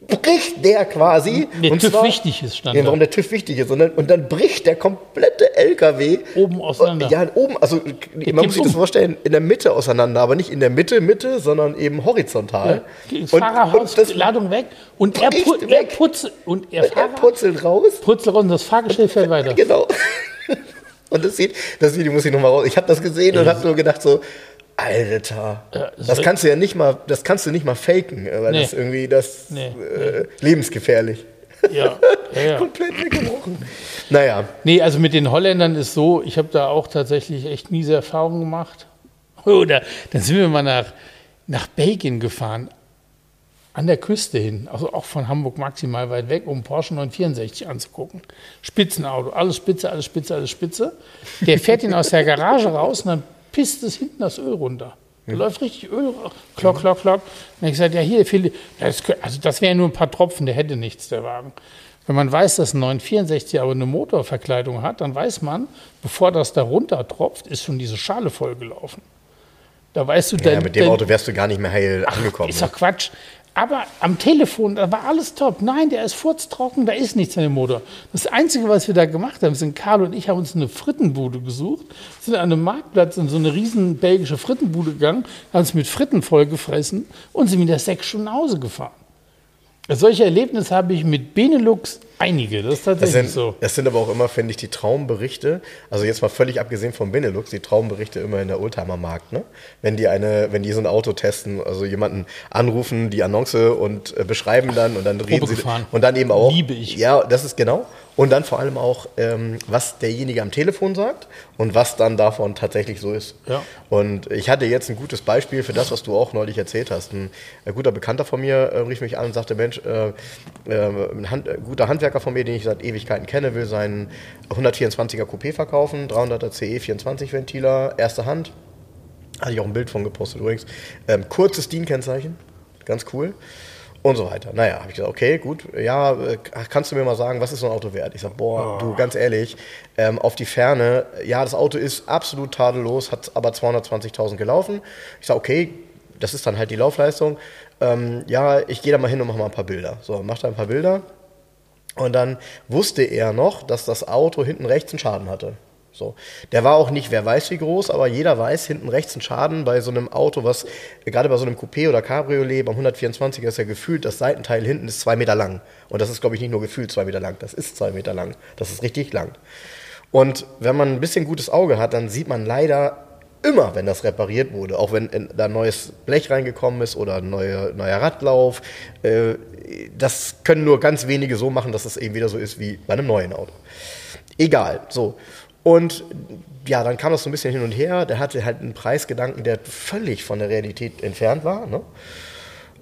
bricht der quasi. Der und TÜV zwar- wichtig ist, stand Ja, warum der TÜV wichtig ist. Und dann, und dann bricht der komplette LKW. Oben auseinander. Ja, oben, also man kippt muss sich das um. vorstellen, in der Mitte auseinander, aber nicht in der Mitte, Mitte, sondern eben horizontal. Das Und- Fahrerhaus, und das- Ladung weg und er, pu er weg. putzt und er, Er Fahrer purzelt raus. putzelt und das Fahrgeschäft fährt weiter. Genau. Und das sieht, das Video muss ich nochmal raus. Ich habe das gesehen und habe nur gedacht so, Alter, Ja, das kannst du ja nicht mal, das kannst du nicht mal faken, weil Nee. das irgendwie das Nee, äh, lebensgefährlich. Ja, ja, ja. Komplett weggebrochen. Naja, Nee, also mit den Holländern ist so, ich habe da auch tatsächlich echt miese Erfahrungen gemacht. Oder dann sind wir mal nach, nach Belgien gefahren, an der Küste hin, also auch von Hamburg maximal weit weg, um Porsche 964 anzugucken. Spitzenauto, alles spitze, alles spitze, alles spitze. Der fährt ihn aus der Garage raus und dann pisst es hinten das Öl runter. Da läuft richtig Öl, klock, klock, klock. Und dann ich gesagt, ja, hier ja, das, also das wären nur ein paar Tropfen, der hätte nichts, der Wagen. Wenn man weiß, dass ein 964 aber eine Motorverkleidung hat, dann weiß man, bevor das da runter tropft, ist schon diese Schale vollgelaufen. Da weißt du, ja, dein, mit dem Auto wärst du gar nicht mehr heil angekommen. ist doch Quatsch. Aber am Telefon, da war alles top. Nein, der ist furztrocken, da ist nichts an dem Motor. Das Einzige, was wir da gemacht haben, sind Karl und ich haben uns eine Frittenbude gesucht, sind an einem Marktplatz in so eine riesen belgische Frittenbude gegangen, haben uns mit Fritten vollgefressen und sind wieder sechs Stunden nach Hause gefahren. Solche Erlebnisse habe ich mit Benelux einige, das ist tatsächlich das sind, so. Das sind aber auch immer, finde ich, die Traumberichte, also jetzt mal völlig abgesehen vom Benelux, die Traumberichte immer in der Oldtimer-Markt, ne? Wenn die eine, wenn die so ein Auto testen, also jemanden anrufen, die Annonce und äh, beschreiben dann und dann reden sie und dann eben auch. Liebe ich. Ja, das ist genau. Und dann vor allem auch, ähm, was derjenige am Telefon sagt und was dann davon tatsächlich so ist. Ja. Und ich hatte jetzt ein gutes Beispiel für das, was du auch neulich erzählt hast. Ein, ein guter Bekannter von mir äh, rief mich an und sagte, Mensch, äh, äh, ein, Hand, ein guter Handwerker von mir, den ich seit Ewigkeiten kenne, will seinen 124er Coupé verkaufen, 300er CE 24 Ventiler, erste Hand. Hatte ich auch ein Bild von gepostet übrigens. Ähm, kurzes DIN-Kennzeichen, ganz cool und so weiter. Naja, habe ich gesagt, okay, gut, ja, äh, kannst du mir mal sagen, was ist so ein Auto wert? Ich sage, boah, du, ganz ehrlich, ähm, auf die Ferne, ja, das Auto ist absolut tadellos, hat aber 220.000 gelaufen. Ich sage, okay, das ist dann halt die Laufleistung. Ähm, ja, ich gehe da mal hin und mache mal ein paar Bilder. So, macht er ein paar Bilder. Und dann wusste er noch, dass das Auto hinten rechts einen Schaden hatte. So. Der war auch nicht, wer weiß wie groß, aber jeder weiß, hinten rechts ein Schaden bei so einem Auto, was gerade bei so einem Coupé oder Cabriolet, beim 124er ist ja gefühlt, das Seitenteil hinten ist zwei Meter lang. Und das ist, glaube ich, nicht nur gefühlt zwei Meter lang, das ist zwei Meter lang. Das ist richtig lang. Und wenn man ein bisschen gutes Auge hat, dann sieht man leider immer, wenn das repariert wurde, auch wenn da ein neues Blech reingekommen ist oder ein neuer, neuer Radlauf, äh, das können nur ganz wenige so machen, dass es eben wieder so ist wie bei einem neuen Auto. Egal, so. Und ja, dann kam das so ein bisschen hin und her. Der hatte halt einen Preisgedanken, der völlig von der Realität entfernt war. Ne?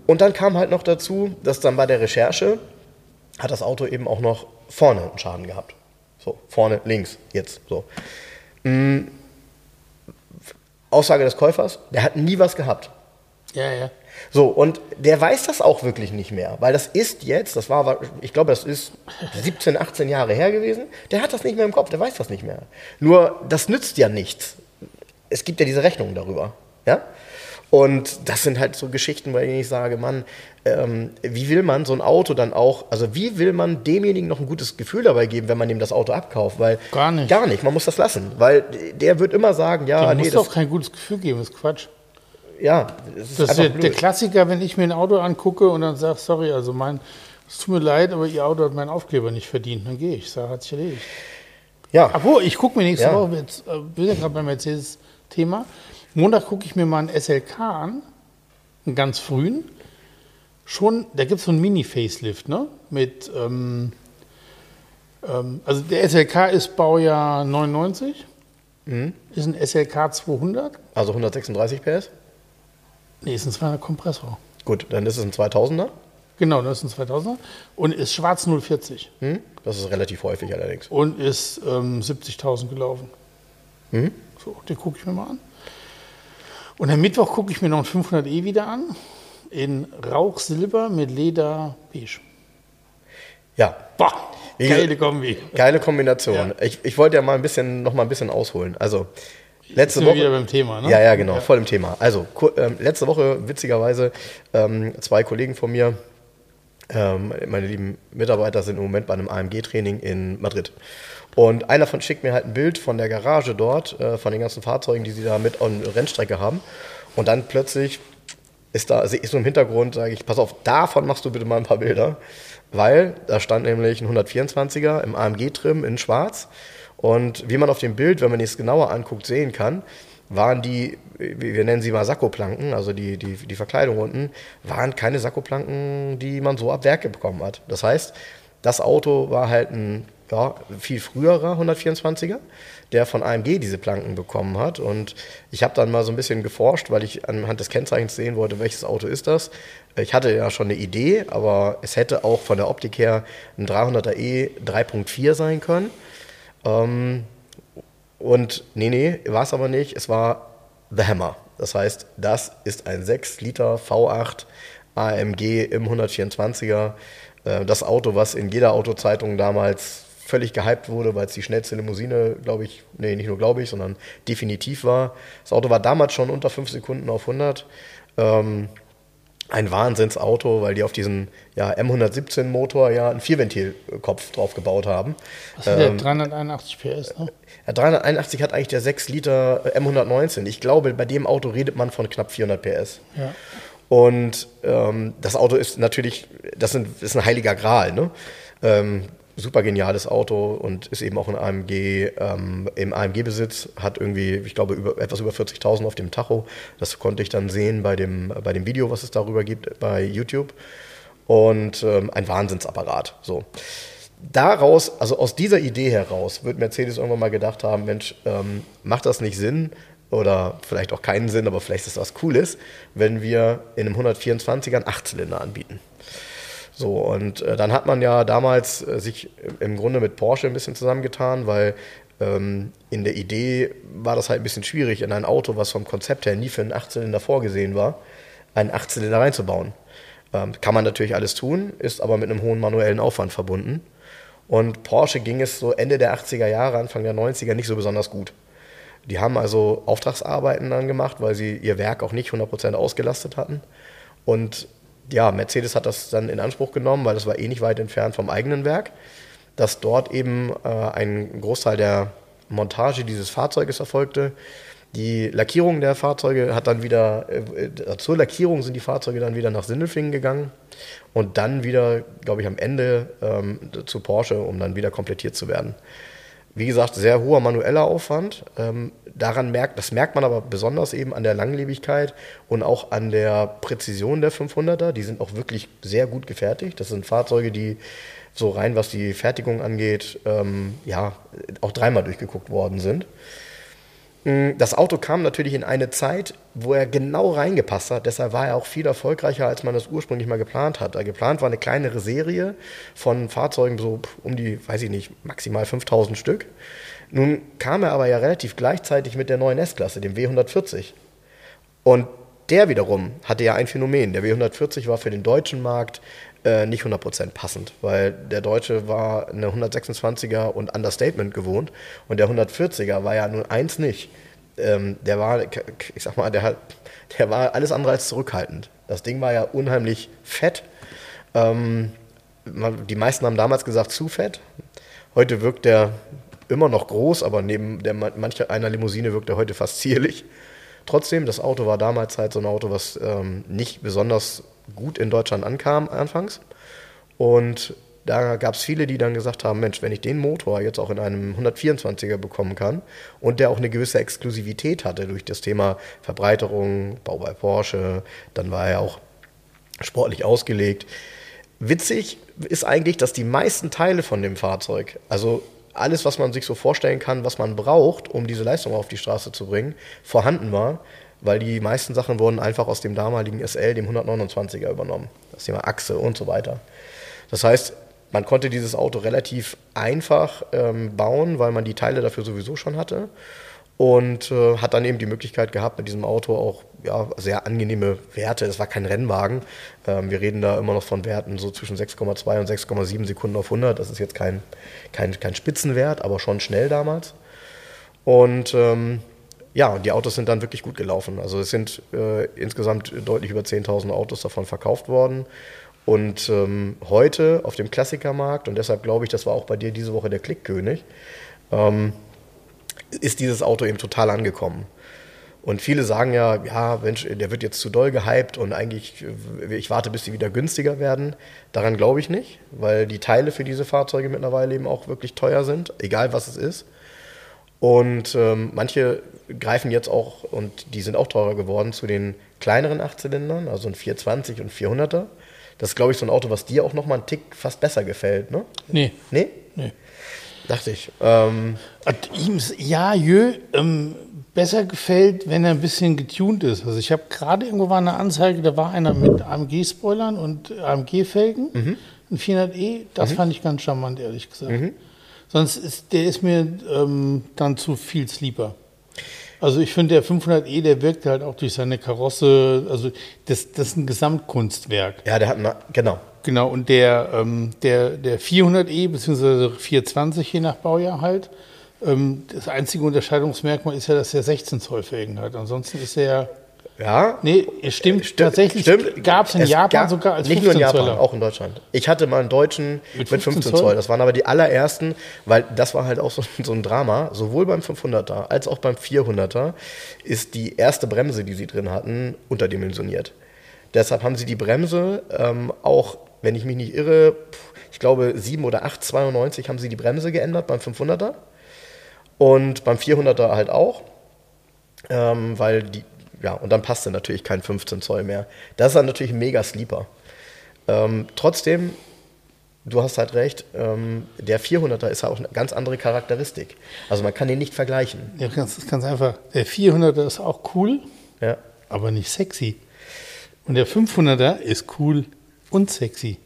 Und dann kam halt noch dazu, dass dann bei der Recherche hat das Auto eben auch noch vorne einen Schaden gehabt. So, vorne, links, jetzt, so. Mhm. Aussage des Käufers, der hat nie was gehabt. Ja, ja. So, und der weiß das auch wirklich nicht mehr, weil das ist jetzt, das war, ich glaube, das ist 17, 18 Jahre her gewesen, der hat das nicht mehr im Kopf, der weiß das nicht mehr. Nur, das nützt ja nichts. Es gibt ja diese Rechnungen darüber, ja? Und das sind halt so Geschichten, bei denen ich sage, Mann, ähm, wie will man so ein Auto dann auch, also wie will man demjenigen noch ein gutes Gefühl dabei geben, wenn man ihm das Auto abkauft? Weil Gar nicht. Gar nicht, man muss das lassen, weil der wird immer sagen, ja, Dem nee, musst das, du auch kein gutes Gefühl geben, das ist Quatsch. Ja, das ist Das ist der, der Klassiker, wenn ich mir ein Auto angucke und dann sage, sorry, also mein, es tut mir leid, aber Ihr Auto hat meinen Aufkleber nicht verdient. Dann gehe ich, sage, hat sich erledigt. ja, Obwohl, ich gucke mir nächste Ja. Woche, jetzt, äh, wir sind ja gerade beim Mercedes-Thema, Montag gucke ich mir mal einen SLK an, einen ganz frühen. Schon, da gibt es so einen Mini-Facelift, ne? Mit, ähm, ähm, also der SLK ist Baujahr 99, Mhm. ist ein SLK 200, also 136 PS. Nee, ist ein 200 Kompressor. Gut, dann ist es ein 2000er. Genau, das ist ein 2000er und ist schwarz 040 Hm? Das ist relativ häufig allerdings. und ist ähm, 70.000 gelaufen. Mhm. So, den gucke ich mir mal an. Und am Mittwoch gucke ich mir noch einen 500e wieder an. In Rauchsilber mit Leder beige. Ja, Boah, geile Kombi. geile Kombination. Ja. Ich, ich wollte ja mal ein bisschen, noch mal ein bisschen ausholen. Also, letzte Sind wir Woche. wieder beim Thema, ne? Ja, ja, genau, voll im Thema. Also, ähm, letzte Woche, witzigerweise, ähm, zwei Kollegen von mir, ähm, meine lieben Mitarbeiter, sind im Moment bei einem AMG-Training in Madrid. Und einer von schickt mir halt ein Bild von der Garage dort, äh, von den ganzen Fahrzeugen, die sie da mit on Rennstrecke haben. Und dann plötzlich ist da, sehe ich so im Hintergrund, sage ich, pass auf, davon machst du bitte mal ein paar Bilder. Weil da stand nämlich ein 124er im AMG-Trim in schwarz. Und wie man auf dem Bild, wenn man es genauer anguckt, sehen kann, waren die, wir nennen sie mal Sakkoplanken, also die, die, die Verkleidung unten, waren keine Sakkoplanken, die man so ab Werke bekommen hat. Das heißt, das Auto war halt ein ja, viel früherer 124er, der von AMG diese Planken bekommen hat. Und ich habe dann mal so ein bisschen geforscht, weil ich anhand des Kennzeichens sehen wollte, welches Auto ist das. Ich hatte ja schon eine Idee, aber es hätte auch von der Optik her ein 300er E 3.4 sein können. Ähm, und nee, nee, war es aber nicht. Es war The Hammer. Das heißt, das ist ein 6 Liter V8 AMG im 124er. Äh, Das Auto, was in jeder Autozeitung damals völlig gehypt wurde, weil es die schnellste Limousine, glaube ich, nee, nicht nur glaube ich, sondern definitiv war. Das Auto war damals schon unter 5 Sekunden auf 100. Ähm, ein Wahnsinnsauto, weil die auf diesen ja, M117-Motor ja einen Vierventilkopf drauf gebaut haben. Was hat der 381 PS, ne? Ja, 381 hat eigentlich der 6 Liter M119. Ich glaube, bei dem Auto redet man von knapp 400 PS. Ja. Und ähm, das Auto ist natürlich, das, sind, ist ein heiliger Gral. Ne? Ähm, super geniales Auto und ist eben auch in AMG, ähm, im AMG-Besitz, hat irgendwie, ich glaube, über, etwas über 40.000 auf dem Tacho. Das konnte ich dann sehen bei dem, bei dem Video, was es darüber gibt bei YouTube. Und ähm, ein Wahnsinnsapparat. So. Daraus, also aus dieser Idee heraus, wird Mercedes irgendwann mal gedacht haben, Mensch, ähm, macht das nicht Sinn, oder vielleicht auch keinen Sinn, aber vielleicht ist das Cooles, wenn wir in einem 124er einen Achtzylinder anbieten. So, und äh, dann hat man ja damals äh, sich im Grunde mit Porsche ein bisschen zusammengetan, weil ähm, in der Idee war das halt ein bisschen schwierig, in ein Auto, was vom Konzept her nie für einen Achtzylinder vorgesehen war, einen Achtzylinder reinzubauen. Ähm, kann man natürlich alles tun, ist aber mit einem hohen manuellen Aufwand verbunden. Und Porsche ging es so Ende der 80er Jahre, Anfang der 90er nicht so besonders gut. Die haben also Auftragsarbeiten dann gemacht, weil sie ihr Werk auch nicht 100% ausgelastet hatten. Und ja, Mercedes hat das dann in Anspruch genommen, weil das war eh nicht weit entfernt vom eigenen Werk, dass dort eben äh, ein Großteil der Montage dieses Fahrzeuges erfolgte. Die Lackierung der Fahrzeuge hat dann wieder, äh, zur Lackierung sind die Fahrzeuge dann wieder nach Sindelfingen gegangen und dann wieder, glaube ich, am Ende ähm, zu Porsche, um dann wieder komplettiert zu werden. Wie gesagt, sehr hoher manueller Aufwand. Ähm, daran merkt, das merkt man aber besonders eben an der Langlebigkeit und auch an der Präzision der 500er. Die sind auch wirklich sehr gut gefertigt. Das sind Fahrzeuge, die so rein, was die Fertigung angeht, ähm, ja, auch dreimal durchgeguckt worden sind. Mm, das Auto kam natürlich in eine Zeit, wo er genau reingepasst hat. Deshalb war er auch viel erfolgreicher, als man das ursprünglich mal geplant hat. Geplant war eine kleinere Serie von Fahrzeugen, so um die, weiß ich nicht, maximal 5000 Stück. Nun kam er aber ja relativ gleichzeitig mit der neuen S-Klasse, dem W140. Und der wiederum hatte ja ein Phänomen. Der W140 war für den deutschen Markt äh, nicht 100% passend, weil der Deutsche war eine 126er und Understatement gewohnt und der 140er war ja nun eins nicht. Ähm, der war, ich sag mal, der, der war alles andere als zurückhaltend. Das Ding war ja unheimlich fett. Ähm, die meisten haben damals gesagt, zu fett. Heute wirkt der immer noch groß, aber neben der, mancher einer Limousine wirkt er heute fast zierlich. Trotzdem, das Auto war damals halt so ein Auto, was ähm, nicht besonders gut in Deutschland ankam anfangs. Und da gab es viele, die dann gesagt haben, Mensch, wenn ich den Motor jetzt auch in einem 124er bekommen kann und der auch eine gewisse Exklusivität hatte durch das Thema Verbreiterung, Bau bei Porsche, dann war er auch sportlich ausgelegt. Witzig ist eigentlich, dass die meisten Teile von dem Fahrzeug, also alles, was man sich so vorstellen kann, was man braucht, um diese Leistung auf die Straße zu bringen, vorhanden war weil die meisten Sachen wurden einfach aus dem damaligen SL, dem 129er, übernommen. Das Thema Achse und so weiter. Das heißt, man konnte dieses Auto relativ einfach ähm, bauen, weil man die Teile dafür sowieso schon hatte und äh, hat dann eben die Möglichkeit gehabt, mit diesem Auto auch ja, sehr angenehme Werte. Es war kein Rennwagen. Ähm, wir reden da immer noch von Werten so zwischen 6,2 und 6,7 Sekunden auf 100. Das ist jetzt kein, kein, kein Spitzenwert, aber schon schnell damals. Und ähm, ja, die Autos sind dann wirklich gut gelaufen. Also es sind äh, insgesamt deutlich über 10.000 Autos davon verkauft worden. Und ähm, heute auf dem Klassikermarkt, und deshalb glaube ich, das war auch bei dir diese Woche der Klickkönig, ähm, ist dieses Auto eben total angekommen. Und viele sagen ja, ja, Mensch, der wird jetzt zu doll gehypt und eigentlich, äh, ich warte, bis sie wieder günstiger werden. Daran glaube ich nicht, weil die Teile für diese Fahrzeuge mittlerweile eben auch wirklich teuer sind, egal was es ist. Und ähm, manche greifen jetzt auch, und die sind auch teurer geworden, zu den kleineren Achtzylindern, also ein 420 und 400er. Das ist, glaube ich, so ein Auto, was dir auch nochmal einen Tick fast besser gefällt, ne? Nee. Nee? Nee. Dachte ich. Ähm, ihm, ja, jö, ähm, besser gefällt, wenn er ein bisschen getuned ist. Also ich habe gerade irgendwo war eine Anzeige, da war einer mit AMG-Spoilern und AMG-Felgen, mhm. ein 400e. Das mhm. fand ich ganz charmant, ehrlich gesagt. Mhm. Sonst ist der ist mir ähm, dann zu viel Sleeper. Also ich finde, der 500e, der wirkt halt auch durch seine Karosse, also das, das ist ein Gesamtkunstwerk. Ja, der hat, eine, genau. Genau, und der, ähm, der, der 400e bzw. 420 je nach Baujahr halt, ähm, das einzige Unterscheidungsmerkmal ist ja, dass er 16 Zoll Felgen hat. Ansonsten ist er Ja. Nee, es stimmt. stimmt tatsächlich gab es in Japan gab, sogar als 15 Nicht nur in Japan, Zöller. auch in Deutschland. Ich hatte mal einen deutschen mit 15, mit 15 Zoll? Zoll. Das waren aber die allerersten, weil das war halt auch so, so ein Drama. Sowohl beim 500er als auch beim 400er ist die erste Bremse, die sie drin hatten, unterdimensioniert. Deshalb haben sie die Bremse ähm, auch, wenn ich mich nicht irre, ich glaube 7 oder 8,92 haben sie die Bremse geändert beim 500er. Und beim 400er halt auch. Ähm, weil die, ja, und dann passte natürlich kein 15 Zoll mehr. Das ist dann natürlich ein mega Sleeper. Ähm, trotzdem, du hast halt recht, ähm, der 400er ist halt auch eine ganz andere Charakteristik. Also man kann den nicht vergleichen. Ja, ganz, ganz einfach. Der 400er ist auch cool, ja. aber nicht sexy. Und der 500er ist cool und sexy.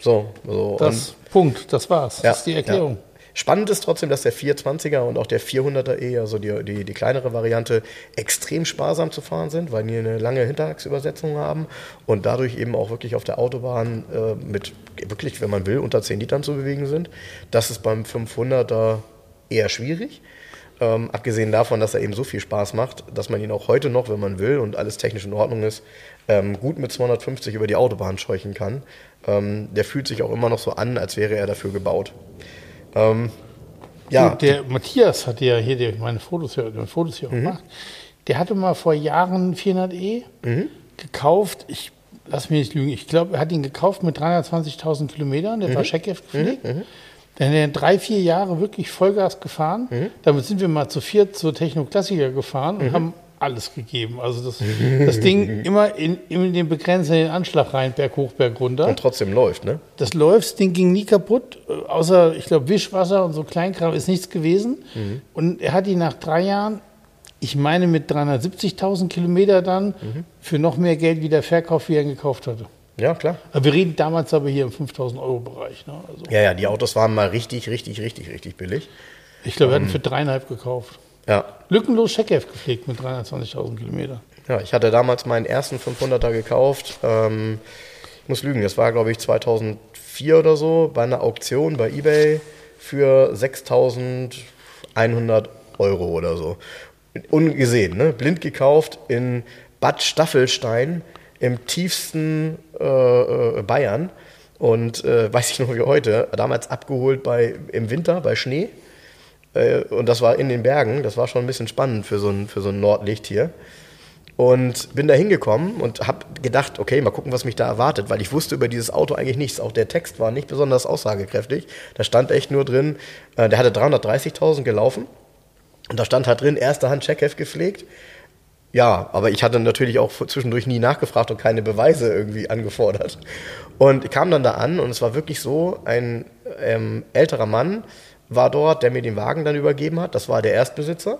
So, so. Das, Punkt, das war's. Ja, das ist die Erklärung. Ja. Spannend ist trotzdem, dass der 420er und auch der 400er E, also die, die, die kleinere Variante, extrem sparsam zu fahren sind, weil die eine lange Hinterachsübersetzung haben und dadurch eben auch wirklich auf der Autobahn äh, mit wirklich, wenn man will, unter 10 Litern zu bewegen sind. Das ist beim 500er eher schwierig. Ähm, abgesehen davon, dass er eben so viel Spaß macht, dass man ihn auch heute noch, wenn man will und alles technisch in Ordnung ist, ähm, gut mit 250 über die Autobahn scheuchen kann. Ähm, der fühlt sich auch immer noch so an, als wäre er dafür gebaut. Ähm, ja. Der Matthias hat ja hier die, meine Fotos hier, Fotos hier mhm. gemacht. Der hatte mal vor Jahren 400e mhm. gekauft. Ich lass mich nicht lügen. Ich glaube, er hat ihn gekauft mit 320.000 Kilometern. Der mhm. war Checkheft gepflegt. Mhm. Dann hat er drei, vier Jahre wirklich Vollgas gefahren. Mhm. Damit sind wir mal zu viert zur Techno-Klassiker gefahren und mhm. haben alles gegeben. Also das, das Ding immer in, in den begrenzten Anschlag rein, Berg hoch, Berg runter. Und trotzdem läuft, ne? Das läuft, das Ding ging nie kaputt, außer, ich glaube, Wischwasser und so Kleinkram ist nichts gewesen. Mhm. Und er hat ihn nach drei Jahren, ich meine mit 370.000 Kilometer dann, mhm. für noch mehr Geld wieder verkauft, wie er ihn gekauft hatte. Ja, klar. Aber wir reden damals aber hier im 5000 Euro Bereich. Ne? Also ja, ja, die Autos waren mal richtig, richtig, richtig, richtig billig. Ich glaube, wir hatten ähm, für dreieinhalb gekauft. Ja. Lückenlos Checkheft gepflegt mit 320.000 Kilometer. Ja, ich hatte damals meinen ersten 500er gekauft. Ähm, ich muss lügen, das war glaube ich 2004 oder so bei einer Auktion bei eBay für 6.100 Euro oder so. Ungesehen, ne? blind gekauft in Bad Staffelstein im tiefsten äh, äh, Bayern. Und äh, weiß ich noch wie heute, damals abgeholt bei, im Winter bei Schnee äh, und das war in den Bergen. Das war schon ein bisschen spannend für so ein, für so ein Nordlicht hier. Und bin da hingekommen und habe gedacht, okay, mal gucken, was mich da erwartet, weil ich wusste über dieses Auto eigentlich nichts. Auch der Text war nicht besonders aussagekräftig. Da stand echt nur drin, äh, der hatte 330.000 gelaufen. Und da stand halt drin, erste Hand Checkheft gepflegt. Ja, aber ich hatte natürlich auch zwischendurch nie nachgefragt und keine Beweise irgendwie angefordert. Und ich kam dann da an und es war wirklich so, ein ähm, älterer Mann, war dort, der mir den Wagen dann übergeben hat. Das war der Erstbesitzer.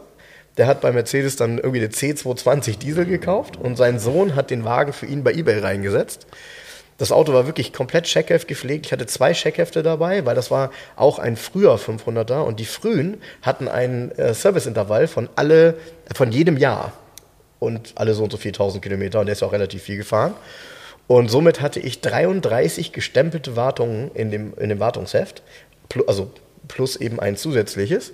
Der hat bei Mercedes dann irgendwie eine C220 Diesel gekauft und sein Sohn hat den Wagen für ihn bei eBay reingesetzt. Das Auto war wirklich komplett Checkheft gepflegt. Ich hatte zwei Checkhefte dabei, weil das war auch ein früher 500er und die frühen hatten ein äh, Serviceintervall von alle, von jedem Jahr und alle so und so 4000 Kilometer und der ist auch relativ viel gefahren. Und somit hatte ich 33 gestempelte Wartungen in dem, in dem Wartungsheft, also plus eben ein zusätzliches.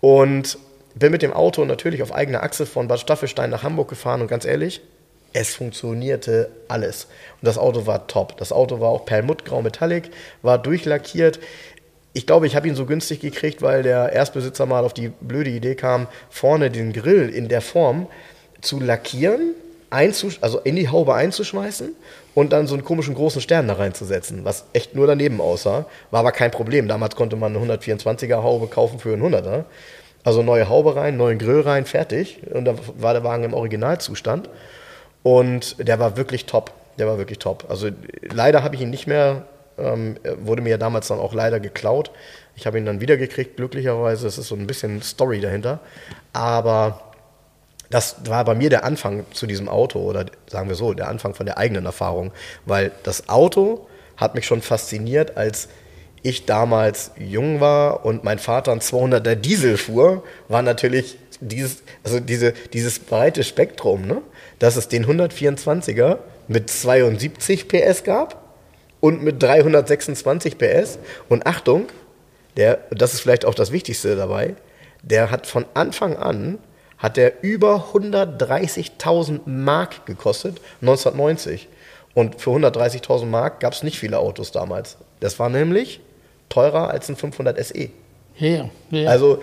Und bin mit dem Auto natürlich auf eigener Achse von Bad Staffelstein nach Hamburg gefahren und ganz ehrlich, es funktionierte alles. Und das Auto war top. Das Auto war auch perlmuttgrau Metallic, war durchlackiert. Ich glaube, ich habe ihn so günstig gekriegt, weil der Erstbesitzer mal auf die blöde Idee kam, vorne den Grill in der Form zu lackieren, also in die Haube einzuschmeißen und dann so einen komischen großen Stern da reinzusetzen, was echt nur daneben aussah. War aber kein Problem. Damals konnte man eine 124er Haube kaufen für einen 100er. Also neue Haube rein, neuen Grill rein, fertig. Und da war der Wagen im Originalzustand. Und der war wirklich top. Der war wirklich top. Also leider habe ich ihn nicht mehr, ähm, wurde mir damals dann auch leider geklaut. Ich habe ihn dann wiedergekriegt, glücklicherweise. Es ist so ein bisschen Story dahinter. Aber das war bei mir der Anfang zu diesem Auto oder sagen wir so, der Anfang von der eigenen Erfahrung, weil das Auto hat mich schon fasziniert, als ich damals jung war und mein Vater ein 200er Diesel fuhr, war natürlich dieses, also diese, dieses breite Spektrum, ne? dass es den 124er mit 72 PS gab und mit 326 PS. Und Achtung, der, das ist vielleicht auch das Wichtigste dabei, der hat von Anfang an hat der über 130.000 Mark gekostet, 1990. Und für 130.000 Mark gab es nicht viele Autos damals. Das war nämlich teurer als ein 500 SE. Ja, ja. Also,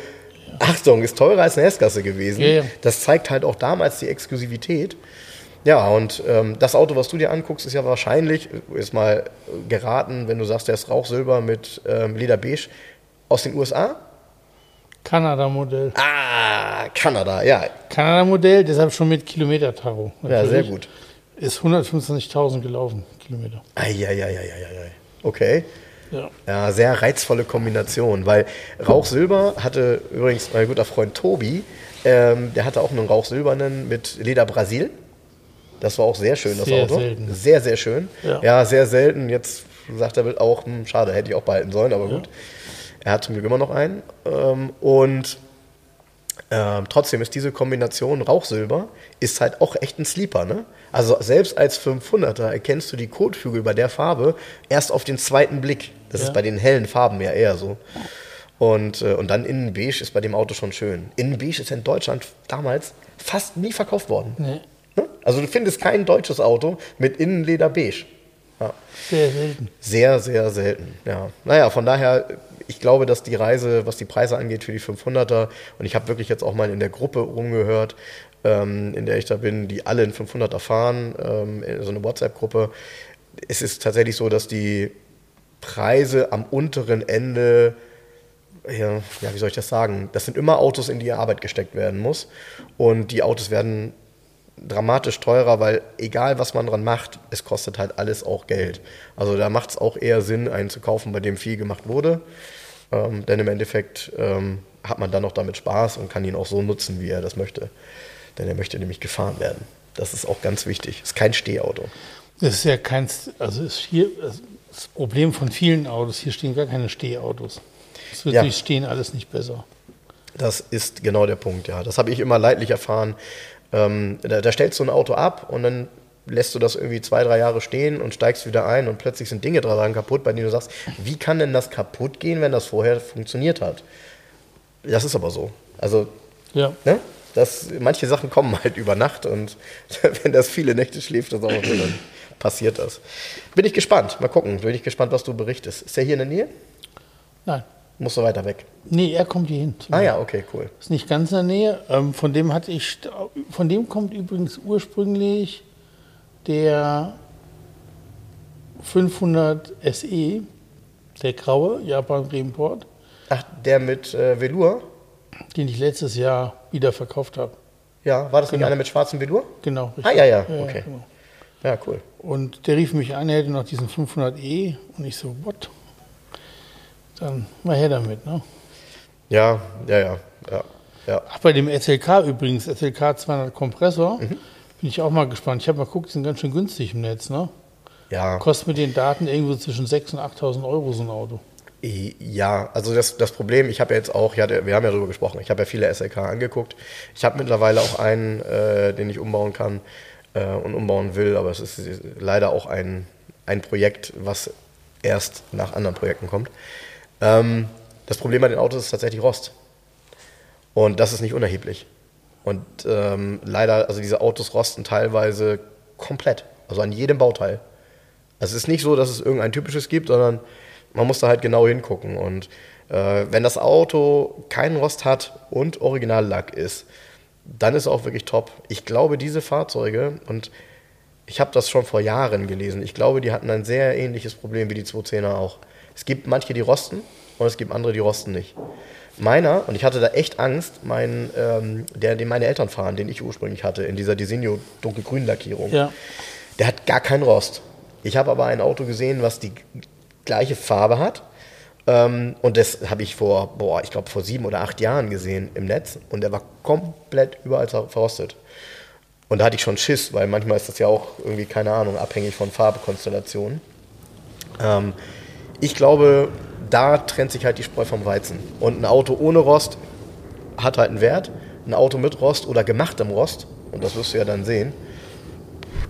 Achtung, ist teurer als eine S-Klasse gewesen. Ja. Das zeigt halt auch damals die Exklusivität. Ja, und ähm, das Auto, was du dir anguckst, ist ja wahrscheinlich, ist mal geraten, wenn du sagst, der ist Rauchsilber mit ähm, Lederbeige aus den USA. Kanada-Modell. Ah, Kanada, ja. Kanada-Modell, deshalb schon mit Kilometer-Tacho. Ja, sehr gut. Ist 125.000 gelaufen, Kilometer. Eieieiei. Okay. Ja. Ja, sehr reizvolle Kombination, weil Rauchsilber hatte übrigens mein guter Freund Tobi, ähm, der hatte auch einen Rauchsilbernen mit Leder Brasil. Das war auch sehr schön, das Sehr Auto. selten. Sehr, sehr schön. Ja. Ja. sehr selten. Jetzt sagt er auch, hm, schade, hätte ich auch behalten sollen, aber gut. Er hat zum Glück immer noch einen. Ähm, und ähm, trotzdem ist diese Kombination Rauchsilber ist halt auch echt ein Sleeper, ne? Also selbst als 500er erkennst du die Kotflügel bei der Farbe erst auf den zweiten Blick. Das Ja. ist bei den hellen Farben ja eher so. Und, äh, und dann Innenbeige ist bei dem Auto schon schön. Innenbeige ist in Deutschland damals fast nie verkauft worden. Nee, Ne? Also du findest kein deutsches Auto mit Innenleder beige. Ja. sehr selten. Sehr, sehr selten. Ja. Naja, von daher, ich glaube, dass die Reise, was die Preise angeht für die 500er, und ich habe wirklich jetzt auch mal in der Gruppe rumgehört, ähm, in der ich da bin, die alle in 500er fahren, ähm, so eine WhatsApp-Gruppe. Es ist tatsächlich so, dass die Preise am unteren Ende, ja, ja, wie soll ich das sagen? Das sind immer Autos, in die Arbeit gesteckt werden muss. Und die Autos werden dramatisch teurer, weil egal was man dran macht, es kostet halt alles auch Geld. Also da macht es auch eher Sinn, einen zu kaufen, bei dem viel gemacht wurde. Ähm, denn im Endeffekt ähm, hat man dann noch damit Spaß und kann ihn auch so nutzen, wie er das möchte. Denn er möchte nämlich gefahren werden. Das ist auch ganz wichtig. Ist kein Stehauto. Das ist ja kein, also ist hier das Problem von vielen Autos. Hier stehen gar keine Stehautos. Das wird Ja. durch Stehen alles nicht besser. Das ist genau der Punkt, ja. Das habe ich immer leidlich erfahren. Ähm, da, da stellst du ein Auto ab und dann lässt du das irgendwie zwei, drei Jahre stehen und steigst wieder ein und plötzlich sind Dinge dran kaputt, bei denen du sagst, wie kann denn das kaputt gehen, wenn das vorher funktioniert hat? Das ist aber so. Also, Ja. ne? Das, manche Sachen kommen halt über Nacht und wenn das viele Nächte schläft, das auch so, dann passiert das. Bin ich gespannt. Mal gucken. Bin ich gespannt, was du berichtest. Ist er hier in der Nähe? Nein. Musst du weiter weg? Nee, er kommt hier hin. Ah ja, okay, cool. Ist nicht ganz in der Nähe. Ähm, von dem hatte ich, von dem kommt übrigens ursprünglich der 500 SE, der graue Japan Report, Ach, der mit äh, Velour? den ich letztes Jahr wieder verkauft habe. Ja, war das nicht Genau. einer mit schwarzem Velour? Genau. Ah, ja, ja, Ja, okay. genau. Ja, cool. Und der rief mich an, er hätte noch diesen 500e und ich so, what? Dann mal her damit, ne? Ja, ja, ja, ja. ja. Ach, bei dem SLK übrigens, SLK 200 Kompressor, Mhm. bin ich auch mal gespannt. Ich habe mal geguckt, die sind ganz schön günstig im Netz, ne? Ja, Kostet mit den Daten irgendwo zwischen 6.000 und 8.000 Euro so ein Auto. ja, also das, das Problem, ich habe ja jetzt auch, ja, wir haben ja darüber gesprochen, ich habe ja viele SLK angeguckt. Ich habe mittlerweile auch einen, äh, den ich umbauen kann äh, und umbauen will, aber es ist leider auch ein, ein Projekt, was erst nach anderen Projekten kommt. Ähm, das Problem bei den Autos ist tatsächlich Rost. Und das ist nicht unerheblich. Und ähm, leider, also diese Autos rosten teilweise komplett, also an jedem Bauteil. Also es ist nicht so, dass es irgendein typisches gibt, sondern man muss da halt genau hingucken. Und äh, wenn das Auto keinen Rost hat und Originallack ist, dann ist es auch wirklich top. Ich glaube, diese Fahrzeuge, und ich habe das schon vor Jahren gelesen, ich glaube, die hatten ein sehr ähnliches Problem wie die 210er auch. Es gibt manche, die rosten und es gibt andere, die rosten nicht. Meiner, und ich hatte da echt Angst, mein, ähm, der, den meine Eltern fahren, den ich ursprünglich hatte, in dieser Designo dunkelgrün Lackierung, Ja. der hat gar keinen Rost. Ich habe aber ein Auto gesehen, was die gleiche Farbe hat. Ähm, und das habe ich vor, boah, ich glaube vor sieben oder acht Jahren gesehen im Netz. Und der war komplett überall ver- verrostet. Und da hatte ich schon Schiss, weil manchmal ist das ja auch irgendwie, keine Ahnung, abhängig von Farbkonstellationen. Ähm, ich glaube, da trennt sich halt die Spreu vom Weizen. Und ein Auto ohne Rost hat halt einen Wert. Ein Auto mit Rost oder gemachtem Rost, und das wirst du ja dann sehen,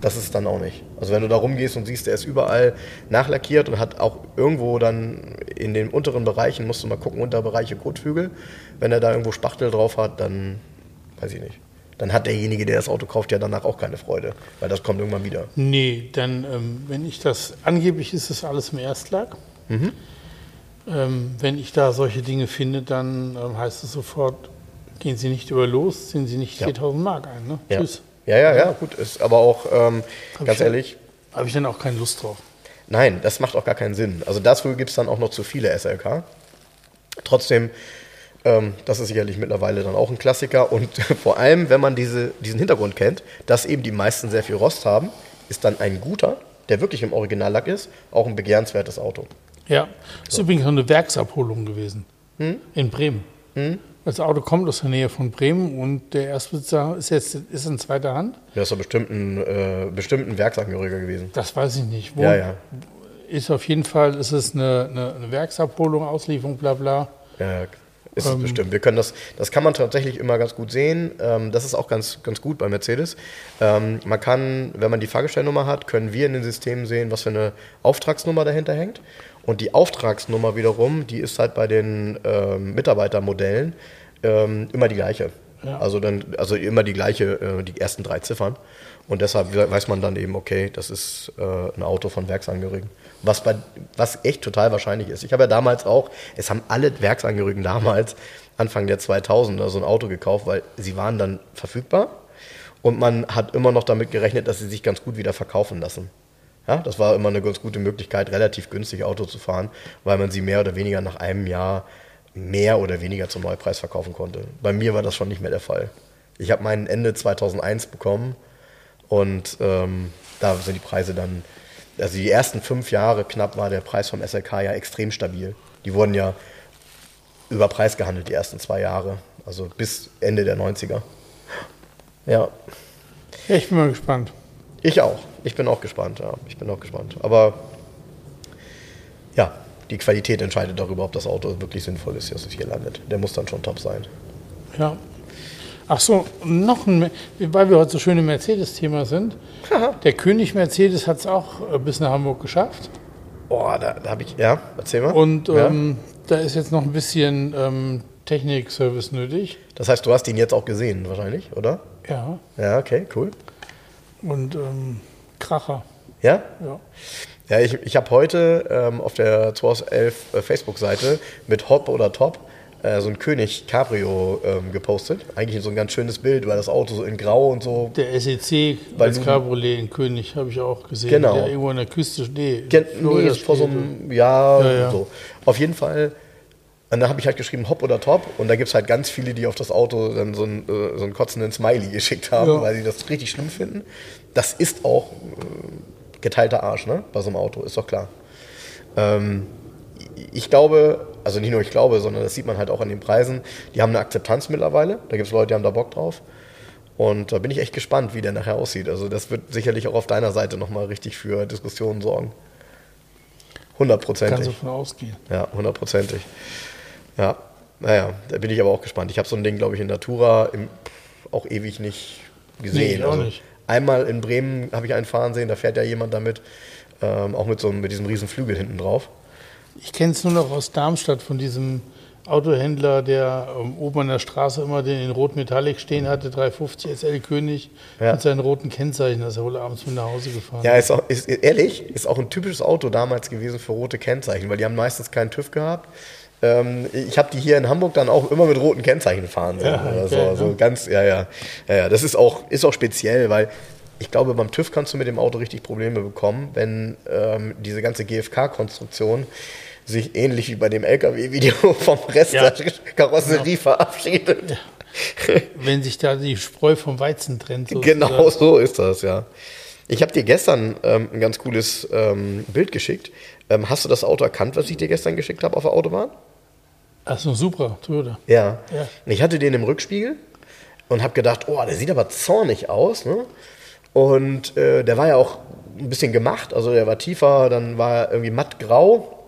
das ist es dann auch nicht. Also wenn du da rumgehst und siehst, der ist überall nachlackiert und hat auch irgendwo dann in den unteren Bereichen, musst du mal gucken, Unterbereiche Kotflügel. Wenn er da irgendwo Spachtel drauf hat, dann weiß ich nicht. Dann hat derjenige, der das Auto kauft, ja danach auch keine Freude, weil das kommt irgendwann wieder. Nee, dann, ähm, wenn ich das, angeblich ist das alles im Erstlag. Mhm. Ähm, wenn ich da solche Dinge finde, dann ähm, heißt es sofort, gehen Sie nicht über los, ziehen Sie nicht Ja. 4000 Mark ein. Ne? Ja. Tschüss. Ja, ja, ja, gut, ist aber auch, ähm, ganz ich- ehrlich, Habe ich dann auch keine Lust drauf. Nein, das macht auch gar keinen Sinn. Also dafür gibt es dann auch noch zu viele SLK. Trotzdem, ähm, das ist sicherlich mittlerweile dann auch ein Klassiker. Und vor allem, wenn man diese, diesen Hintergrund kennt, dass eben die meisten sehr viel Rost haben, ist dann ein guter, der wirklich im Originallack ist, auch ein begehrenswertes Auto. Ja, ist übrigens eine Werksabholung gewesen. Hm? In Bremen. Das Auto kommt aus der Nähe von Bremen und der Erstbesitzer ist jetzt ist in zweiter Hand. Der ist doch bestimmt ein, äh, bestimmt ein Werksangehöriger gewesen. Das weiß ich nicht. Wo Ja, ja. Ist auf jeden Fall, ist es eine, eine, eine Werksabholung, Auslieferung, bla bla. Ja, ist es Ähm. bestimmt. Wir können das, das kann man tatsächlich immer ganz gut sehen. Ähm, das ist auch ganz, ganz gut bei Mercedes. Ähm, man kann, wenn man die Fahrgestellnummer hat, können wir in den Systemen sehen, was für eine Auftragsnummer dahinter hängt. Und die Auftragsnummer wiederum, die ist halt bei den ähm, Mitarbeitermodellen ähm, immer die gleiche. Ja. Also dann, also immer die gleiche, äh, die ersten drei Ziffern. Und deshalb weiß man dann eben, okay, das ist äh, ein Auto von Werksangehörigen. Was, bei, was echt total wahrscheinlich ist. Ich habe ja damals auch, es haben alle Werksangehörigen damals, Anfang der 2000er, so ein Auto gekauft, weil sie waren dann verfügbar und man hat immer noch damit gerechnet, dass sie sich ganz gut wieder verkaufen lassen. Ja, das war immer eine ganz gute Möglichkeit, relativ günstig Auto zu fahren, weil man sie mehr oder weniger nach einem Jahr mehr oder weniger zum Neupreis verkaufen konnte. Bei mir war das schon nicht mehr der Fall. Ich habe meinen Ende 2001 bekommen und ähm, da sind die Preise dann, also die ersten fünf Jahre knapp war der Preis vom SLK ja extrem stabil. Die wurden ja über Preis gehandelt, die ersten zwei Jahre, also bis Ende der 90er. Ja, ich bin mal gespannt. ich auch. Ich bin auch gespannt, ja. Ich bin auch gespannt. Aber ja, die Qualität entscheidet darüber, ob das Auto wirklich sinnvoll ist, dass es hier landet. Der muss dann schon top sein. Ja. Ach so, noch ein, weil wir heute so schön im Mercedes-Thema sind. Der König Mercedes hat es auch äh, bis nach Hamburg geschafft. Boah, da, da habe ich, ja, erzähl mal. Und ja? ähm, da ist jetzt noch ein bisschen ähm, Technik-Service nötig. Das heißt, du hast ihn jetzt auch gesehen, wahrscheinlich, oder? Ja. Ja, okay, cool. Und ähm, Kracher. Ja? Ja. Ja, ich, ich habe heute ähm, auf der 2011 äh, Facebook-Seite mit Hop oder Top äh, so ein König Cabrio ähm, gepostet. Eigentlich so ein ganz schönes Bild, weil das Auto so in Grau und so. Der SEC als Cabriolet in König habe ich auch gesehen. Genau. Der irgendwo an der Küste steht. Gen Florida nee, vor so einem Jahr Ja, ja. so. Auf jeden Fall. Und da habe ich halt geschrieben Hop oder Top und da gibt es halt ganz viele, die auf das Auto dann so einen, äh, so einen kotzenden Smiley geschickt haben, Ja. weil sie das richtig schlimm finden. Das ist auch äh, geteilter Arsch, ne? Bei so einem Auto, ist doch klar. Ähm, ich glaube, also nicht nur ich glaube, sondern das sieht man halt auch an den Preisen, die haben eine Akzeptanz mittlerweile. Da gibt es Leute, die haben da Bock drauf. Und da bin ich echt gespannt, wie der nachher aussieht. Also das wird sicherlich auch auf deiner Seite nochmal richtig für Diskussionen sorgen. Kannst du Hundertprozentig. von ausgehen. Ja, hundertprozentig. Ja, naja, da bin ich aber auch gespannt. Ich habe so ein Ding, glaube ich, in Natura im, auch ewig nicht gesehen. ich auch also nicht. Einmal in Bremen habe ich einen fahren sehen, da fährt ja jemand damit, ähm, auch mit, so, einem- mit diesem riesen Flügel hinten drauf. Ich kenne es nur noch aus Darmstadt von diesem Autohändler, der oben an der Straße immer den in Rot Metallic stehen hatte, 350 SL König Ja. mit seinen roten Kennzeichen. Da ist er wohl abends mit nach Hause gefahren. Ja, ist, auch, ist ehrlich, ist auch ein typisches Auto damals gewesen für rote Kennzeichen, weil die haben meistens keinen TÜV gehabt. Ähm, ich habe die hier in Hamburg dann auch immer mit roten Kennzeichen fahren sehen. Ja, oder so. Also ne? ganz, ja, ja, ja, ja. Das ist auch, ist auch speziell, weil ich glaube, beim TÜV kannst du mit dem Auto richtig Probleme bekommen, wenn ähm, diese ganze GFK-Konstruktion sich ähnlich wie bei dem LKW-Video vom Rest Ja. der Karosserie verabschiedet. Wenn sich da die Spreu vom Weizen trennt. sozusagen. Genau so ist das, ja. Ich habe dir gestern ähm, ein ganz cooles ähm, Bild geschickt. Ähm, hast du das Auto erkannt, was ich dir gestern geschickt habe auf der Autobahn? Ach so, super, Toyota. Ja. Ja. Ich hatte den im Rückspiegel und habe gedacht, oh, der sieht aber zornig aus. Ne? Und äh, der war ja auch ein bisschen gemacht, also der war tiefer, dann war er irgendwie mattgrau.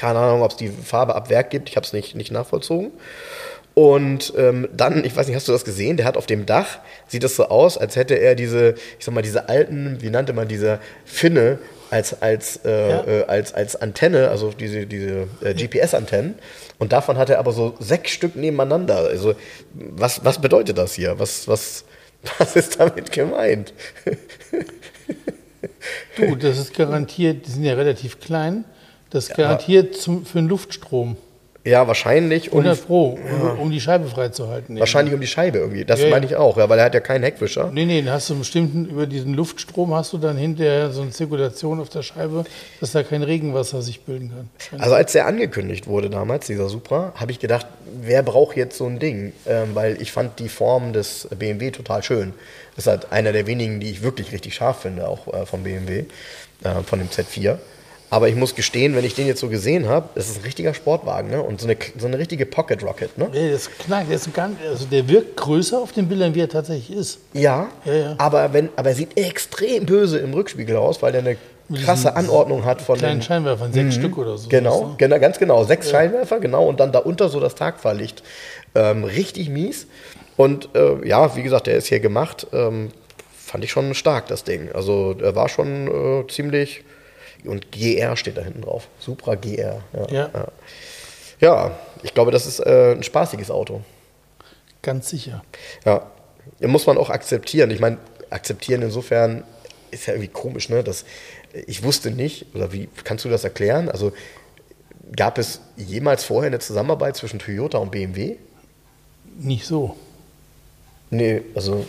Keine Ahnung, ob es die Farbe ab Werk gibt, ich habe es nicht, nicht nachvollzogen. Und ähm, dann, ich weiß nicht, hast du das gesehen? Der hat auf dem Dach, sieht das so aus, als hätte er diese, ich sag mal, diese alten, wie nannte man diese Finne, als, als, äh, Ja. äh, als, als Antenne, also diese, diese äh, GPS-Antennen. Und davon hat er aber so sechs Stück nebeneinander. Also, was, was bedeutet das hier? Was, was, was ist damit gemeint? Du, das ist garantiert, die sind ja relativ klein, das garantiert zum, für einen Luftstrom. Ja, wahrscheinlich. Und 100 Pro, um, um die Scheibe freizuhalten. wahrscheinlich um die Scheibe irgendwie. Das Ja, ja. meine ich auch, ja, weil er hat ja keinen Heckwischer. Nee, nee, dann hast du einen bestimmten, über diesen Luftstrom hast du dann hinterher so eine Zirkulation auf der Scheibe, dass da kein Regenwasser sich bilden kann. Also als der angekündigt wurde damals, dieser Supra, habe ich gedacht, wer braucht jetzt so ein Ding? Ähm, weil ich fand die Form des BMW total schön. Das ist halt einer der wenigen, die ich wirklich richtig scharf finde, auch äh, vom BMW, äh, von dem Z4. Aber ich muss gestehen, wenn ich den jetzt so gesehen habe, das ist ein richtiger Sportwagen, ne? Und so eine, so eine richtige Pocket Rocket, ne? Nee, das knackt, der, ist gar, also der wirkt größer auf den Bildern, wie er tatsächlich ist. Ja, Ja, ja. Aber, wenn, aber er sieht extrem böse im Rückspiegel aus, weil der eine krasse Anordnung hat von Kleinen den Scheinwerfern, sechs Stück oder so. Genau, genau, ganz genau. Sechs Scheinwerfer, genau, und dann darunter so das Tagfahrlicht. Ähm, richtig mies. Und äh, ja, wie gesagt, der ist hier gemacht. Ähm, fand ich schon stark, das Ding. Also er war schon äh, ziemlich. Und GR steht da hinten drauf. Supra GR. Ja, Ja. ja. ich glaube, das ist äh, ein spaßiges Auto. Ganz sicher. Ja, muss man auch akzeptieren. Ich meine, akzeptieren insofern ist ja irgendwie komisch, ne? Das, ich wusste nicht, oder wie kannst du das erklären? Also gab es jemals vorher eine Zusammenarbeit zwischen Toyota und BMW? Nicht so. Nee, also,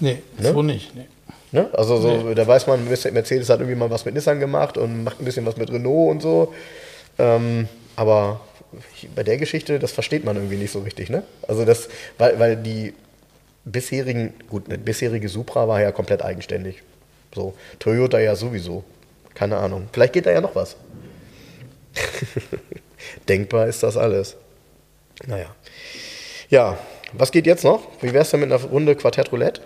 Nee, Ne? so nicht. Nee. Ne? Also so, da weiß man, Mercedes hat irgendwie mal was mit Nissan gemacht und macht ein bisschen was mit Renault und so. Ähm, aber bei der Geschichte, das versteht man irgendwie nicht so richtig, ne? Also das, weil, weil die bisherigen, gut, eine bisherige Supra war ja komplett eigenständig. So, Toyota ja sowieso. Keine Ahnung. Vielleicht geht da ja noch was. Denkbar ist das alles. Naja. Ja, was geht jetzt noch? Wie wär's denn mit einer Runde Quartett Roulette?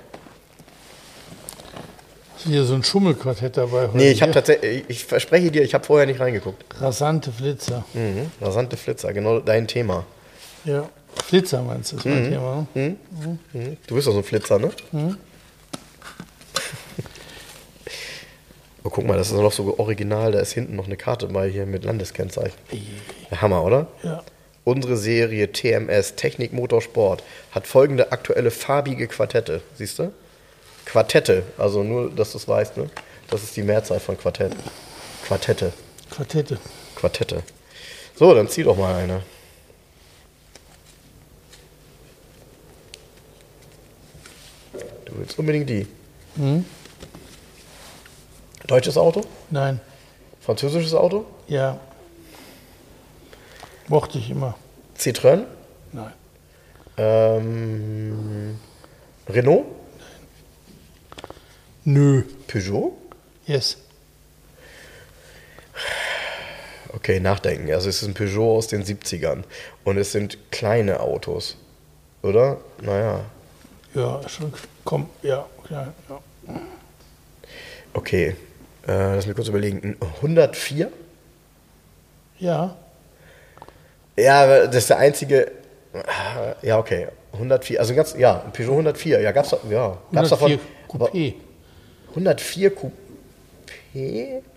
Hier so ein Schummelquartett dabei heute. Nee, ich habe Hier. tatsächlich, ich verspreche dir, ich habe vorher nicht reingeguckt. Rasante Flitzer. Mhm. Rasante Flitzer, genau dein Thema. Ja. Flitzer meinst du, ist mein Thema. Ne? Mhm. Du bist doch so ein Flitzer, ne? Oh, guck mal, das ist noch so original, da ist hinten noch eine Karte bei hier mit Landeskennzeichen. Hammer, oder? Ja. Unsere Serie TMS, Technik Motorsport, hat folgende aktuelle farbige Quartette. Siehst du? Quartette, also nur, dass du es weißt, ne? Das ist die Mehrzahl von Quartett. Quartette. Quartette. Quartette. So, dann zieh doch mal eine. Du willst unbedingt die. Deutsches Auto? Nein. Französisches Auto? Ja. Mochte ich immer. Citroën? Nein. Ähm, Renault? Nö. Peugeot? Yes. Okay, nachdenken. Also es ist ein Peugeot aus den 70ern. Und es sind kleine Autos. Oder? Naja. Ja, schon. Komm, ja, klar. Ja. Okay. Äh, lass mich kurz überlegen. Ein 104? ja. Ja, das ist der einzige. Ja, okay. 104, also ganz, ja, ein Peugeot 104. Ja, gab's, ja, gab's 104 davon. Coupé. 104 Coupé?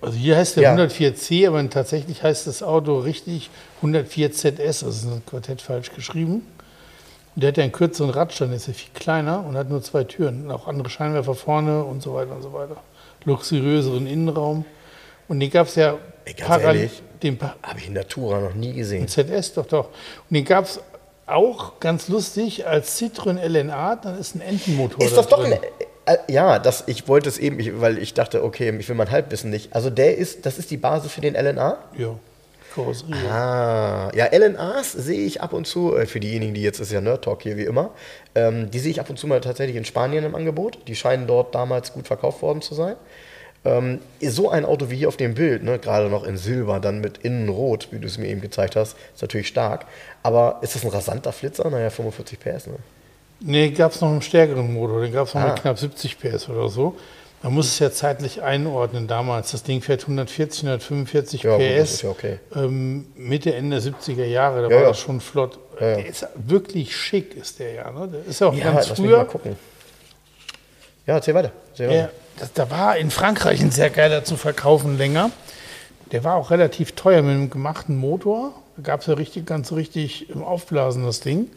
Also hier heißt der Ja. 104C, aber tatsächlich heißt das Auto richtig 104 ZS. Also ist ein Quartett falsch geschrieben. Der hat ja einen kürzeren Radstand, ist ja viel kleiner und hat nur zwei Türen. Und auch andere Scheinwerfer vorne und so weiter und so weiter. Luxuriöseren Innenraum. Und den gab es ja Ey, ganz ehrlich? den pa Habe ich in Natura noch nie gesehen. ZS, doch, doch. Und den gab es auch ganz lustig als Citroën LNA, dann ist ein Entenmotor Ist da das doch drin. ein. Äh, ja, das, ich wollte es eben, ich, weil ich dachte, okay, ich will mein Halbwissen nicht. Also der ist, das ist die Basis für den LNA? Ja, Karosserie. Ah, ja, LNAs sehe ich ab und zu, äh, für diejenigen, die jetzt ist ja Nerd Talk hier wie immer, ähm, die sehe ich ab und zu mal tatsächlich in Spanien im Angebot. Die scheinen dort damals gut verkauft worden zu sein. Ähm, so ein Auto wie hier auf dem Bild, ne, gerade noch in Silber, dann mit Innenrot, wie du es mir eben gezeigt hast, ist natürlich stark. Aber ist das ein rasanter Flitzer? Naja, 45 PS, ne? Nee, gab es noch einen stärkeren Motor, den gab es noch Ah. mit knapp 70 PS oder so. Man muss es ja zeitlich einordnen damals. Das Ding fährt 140, 145 Ja, PS. ja okay. ähm, Mitte, Ende 70er Jahre, da Ja, war das schon flott. Der ist wirklich schick, ist der ja. Ne? Der ist ja auch Ja, ganz lass mich mal früher. gucken. Ja, erzähl weiter. Erzähl weiter. Das, da war in Frankreich ein sehr geiler zu verkaufen länger. Der war auch relativ teuer mit einem gemachten Motor. Da gab es ja richtig, ganz richtig im Aufblasen das Ding.